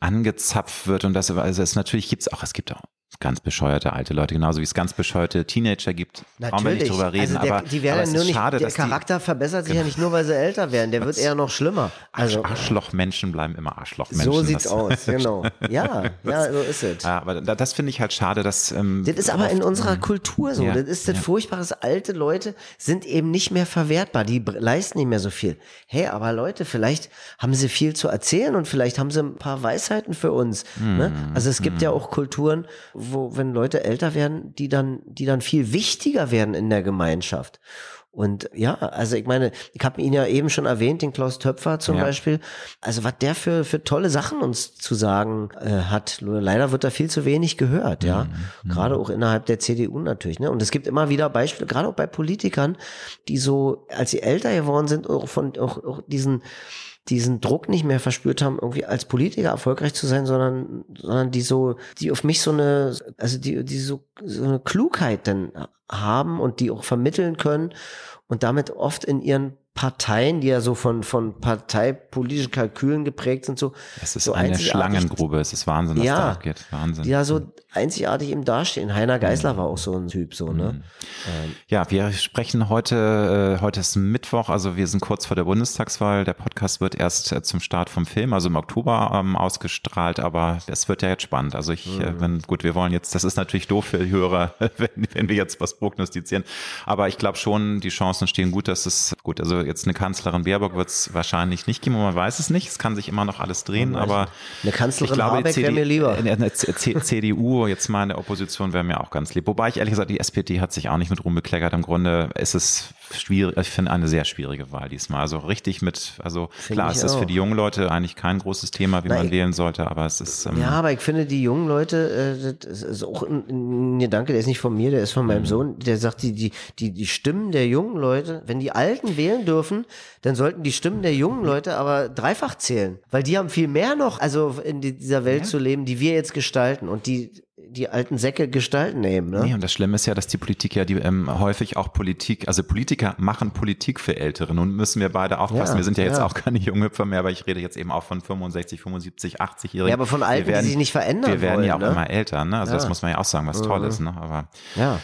angezapft wird und das, also es natürlich gibt's auch, es gibt auch ganz bescheuerte alte Leute, genauso wie es ganz bescheuerte Teenager gibt. Natürlich. Brauchen wir nicht drüber reden, also der, aber, die werden aber nur nicht, schade, der Charakter verbessert sich genau. ja nicht nur, weil sie älter werden, der wird eher noch schlimmer. Also Arschlochmenschen bleiben immer Arschlochmenschen. So sieht's aus, genau. Ja, ja, so ist es. Aber das finde ich halt schade, dass ähm, Das ist aber in unserer Kultur so. Ja, das ist das ja. Furchtbare, alte Leute sind eben nicht mehr verwertbar, die leisten nicht mehr so viel. Hey, aber Leute, vielleicht haben sie viel zu erzählen und vielleicht haben sie ein paar Weisheiten für uns. Mm, ne? Mhm, also es gibt mm. ja auch Kulturen, wo, wenn Leute älter werden, die dann, die dann viel wichtiger werden in der Gemeinschaft. Und ja, also ich meine, ich habe ihn ja eben schon erwähnt, den Klaus Töpfer zum ja. Beispiel. Also was der für, für tolle Sachen uns zu sagen äh, hat. Leider wird da viel zu wenig gehört, ja. Mhm. Gerade auch innerhalb der CDU natürlich. Ne? Und es gibt immer wieder Beispiele, gerade auch bei Politikern, die so, als sie älter geworden sind, auch von auch, auch diesen diesen Druck nicht mehr verspürt haben, irgendwie als Politiker erfolgreich zu sein, sondern, sondern die so, die auf mich so eine, also die, die so, so eine Klugheit dann haben und die auch vermitteln können und damit oft in ihren Parteien, die ja so von, von parteipolitischen Kalkülen geprägt sind, so. Es ist so eine Schlangengrube, es ist Wahnsinn, was ja, da abgeht. Wahnsinn. Die ja so einzigartig im Dastehen. Heiner Geisler mhm. war auch so ein Typ, so, ne? Mhm. Ähm. Ja, wir sprechen heute, äh, heute ist Mittwoch, also wir sind kurz vor der Bundestagswahl. Der Podcast wird erst äh, zum Start vom Film, also im Oktober ähm, ausgestrahlt, aber es wird ja jetzt spannend. Also ich, mhm. äh, wenn, gut, wir wollen jetzt, das ist natürlich doof für Hörer, wenn, wenn wir jetzt was prognostizieren, aber ich glaube schon, die Chancen stehen gut, dass es, gut, also jetzt eine Kanzlerin Baerbock wird es wahrscheinlich nicht geben, man weiß es nicht. Es kann sich immer noch alles drehen, aber eine Kanzlerin ich glaube, Habeck wäre mir lieber. Eine CDU jetzt mal in der Opposition wäre mir auch ganz lieb. Wobei ich ehrlich gesagt, die SPD hat sich auch nicht mit rumbekleckert. Im Grunde ist es schwierig, ich finde eine sehr schwierige Wahl diesmal. Also richtig mit, also find klar, es ist für die jungen Leute eigentlich kein großes Thema, wie Na, man ich, wählen sollte, aber es ist. Ähm, ja, aber ich finde, die jungen Leute, äh, das ist auch ein, ein Gedanke, der ist nicht von mir, der ist von meinem mhm. Sohn, der sagt, die, die, die, die Stimmen der jungen Leute, wenn die Alten wählen dürfen, dann sollten die Stimmen der jungen Leute aber dreifach zählen. Weil die haben viel mehr noch, also in dieser Welt ja. zu leben, die wir jetzt gestalten und die die alten Säcke gestalten nehmen. Ne? Nee, und das Schlimme ist ja, dass die Politik ja die ähm, häufig auch Politik, also Politiker machen Politik für Ältere. Nun müssen wir beide aufpassen. Ja, wir sind ja jetzt ja. auch keine Junghüpfer mehr, aber ich rede jetzt eben auch von 65, 75, 80-Jährigen. Ja, aber von Alten, werden, die sich nicht verändern Wir werden wollen, ja auch ne? immer älter, ne? Also ja. das muss man ja auch sagen, was mhm. toll ist, ne? Aber ja.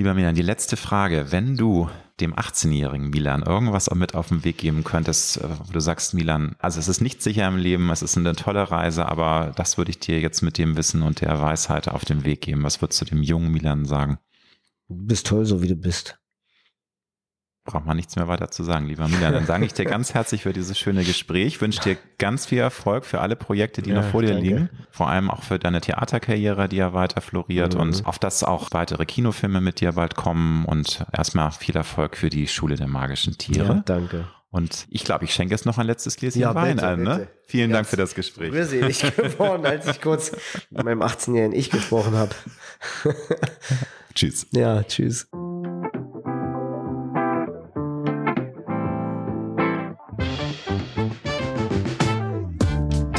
Lieber Milan, die letzte Frage. Wenn du dem 18-jährigen Milan irgendwas mit auf den Weg geben könntest, äh, wo du sagst, Milan, also es ist nicht sicher im Leben, es ist eine tolle Reise, aber das würde ich dir jetzt mit dem Wissen und der Weisheit auf den Weg geben. Was würdest du dem jungen Milan sagen? Du bist toll, so wie du bist braucht man nichts mehr weiter zu sagen, lieber Milan. Dann danke ich dir ganz herzlich für dieses schöne Gespräch. Ich wünsche dir ganz viel Erfolg für alle Projekte, die ja, noch vor dir danke. liegen. Vor allem auch für deine Theaterkarriere, die ja weiter floriert mhm. und auf das auch weitere Kinofilme mit dir bald kommen und erstmal viel Erfolg für die Schule der magischen Tiere. Ja, danke. Und ich glaube, ich schenke jetzt noch ein letztes Gläschen ja, Wein bitte, an. Ne? Vielen Dank für das Gespräch. Rührselig geworden, als ich kurz mit meinem 18-jährigen Ich gesprochen habe. tschüss. Ja, tschüss.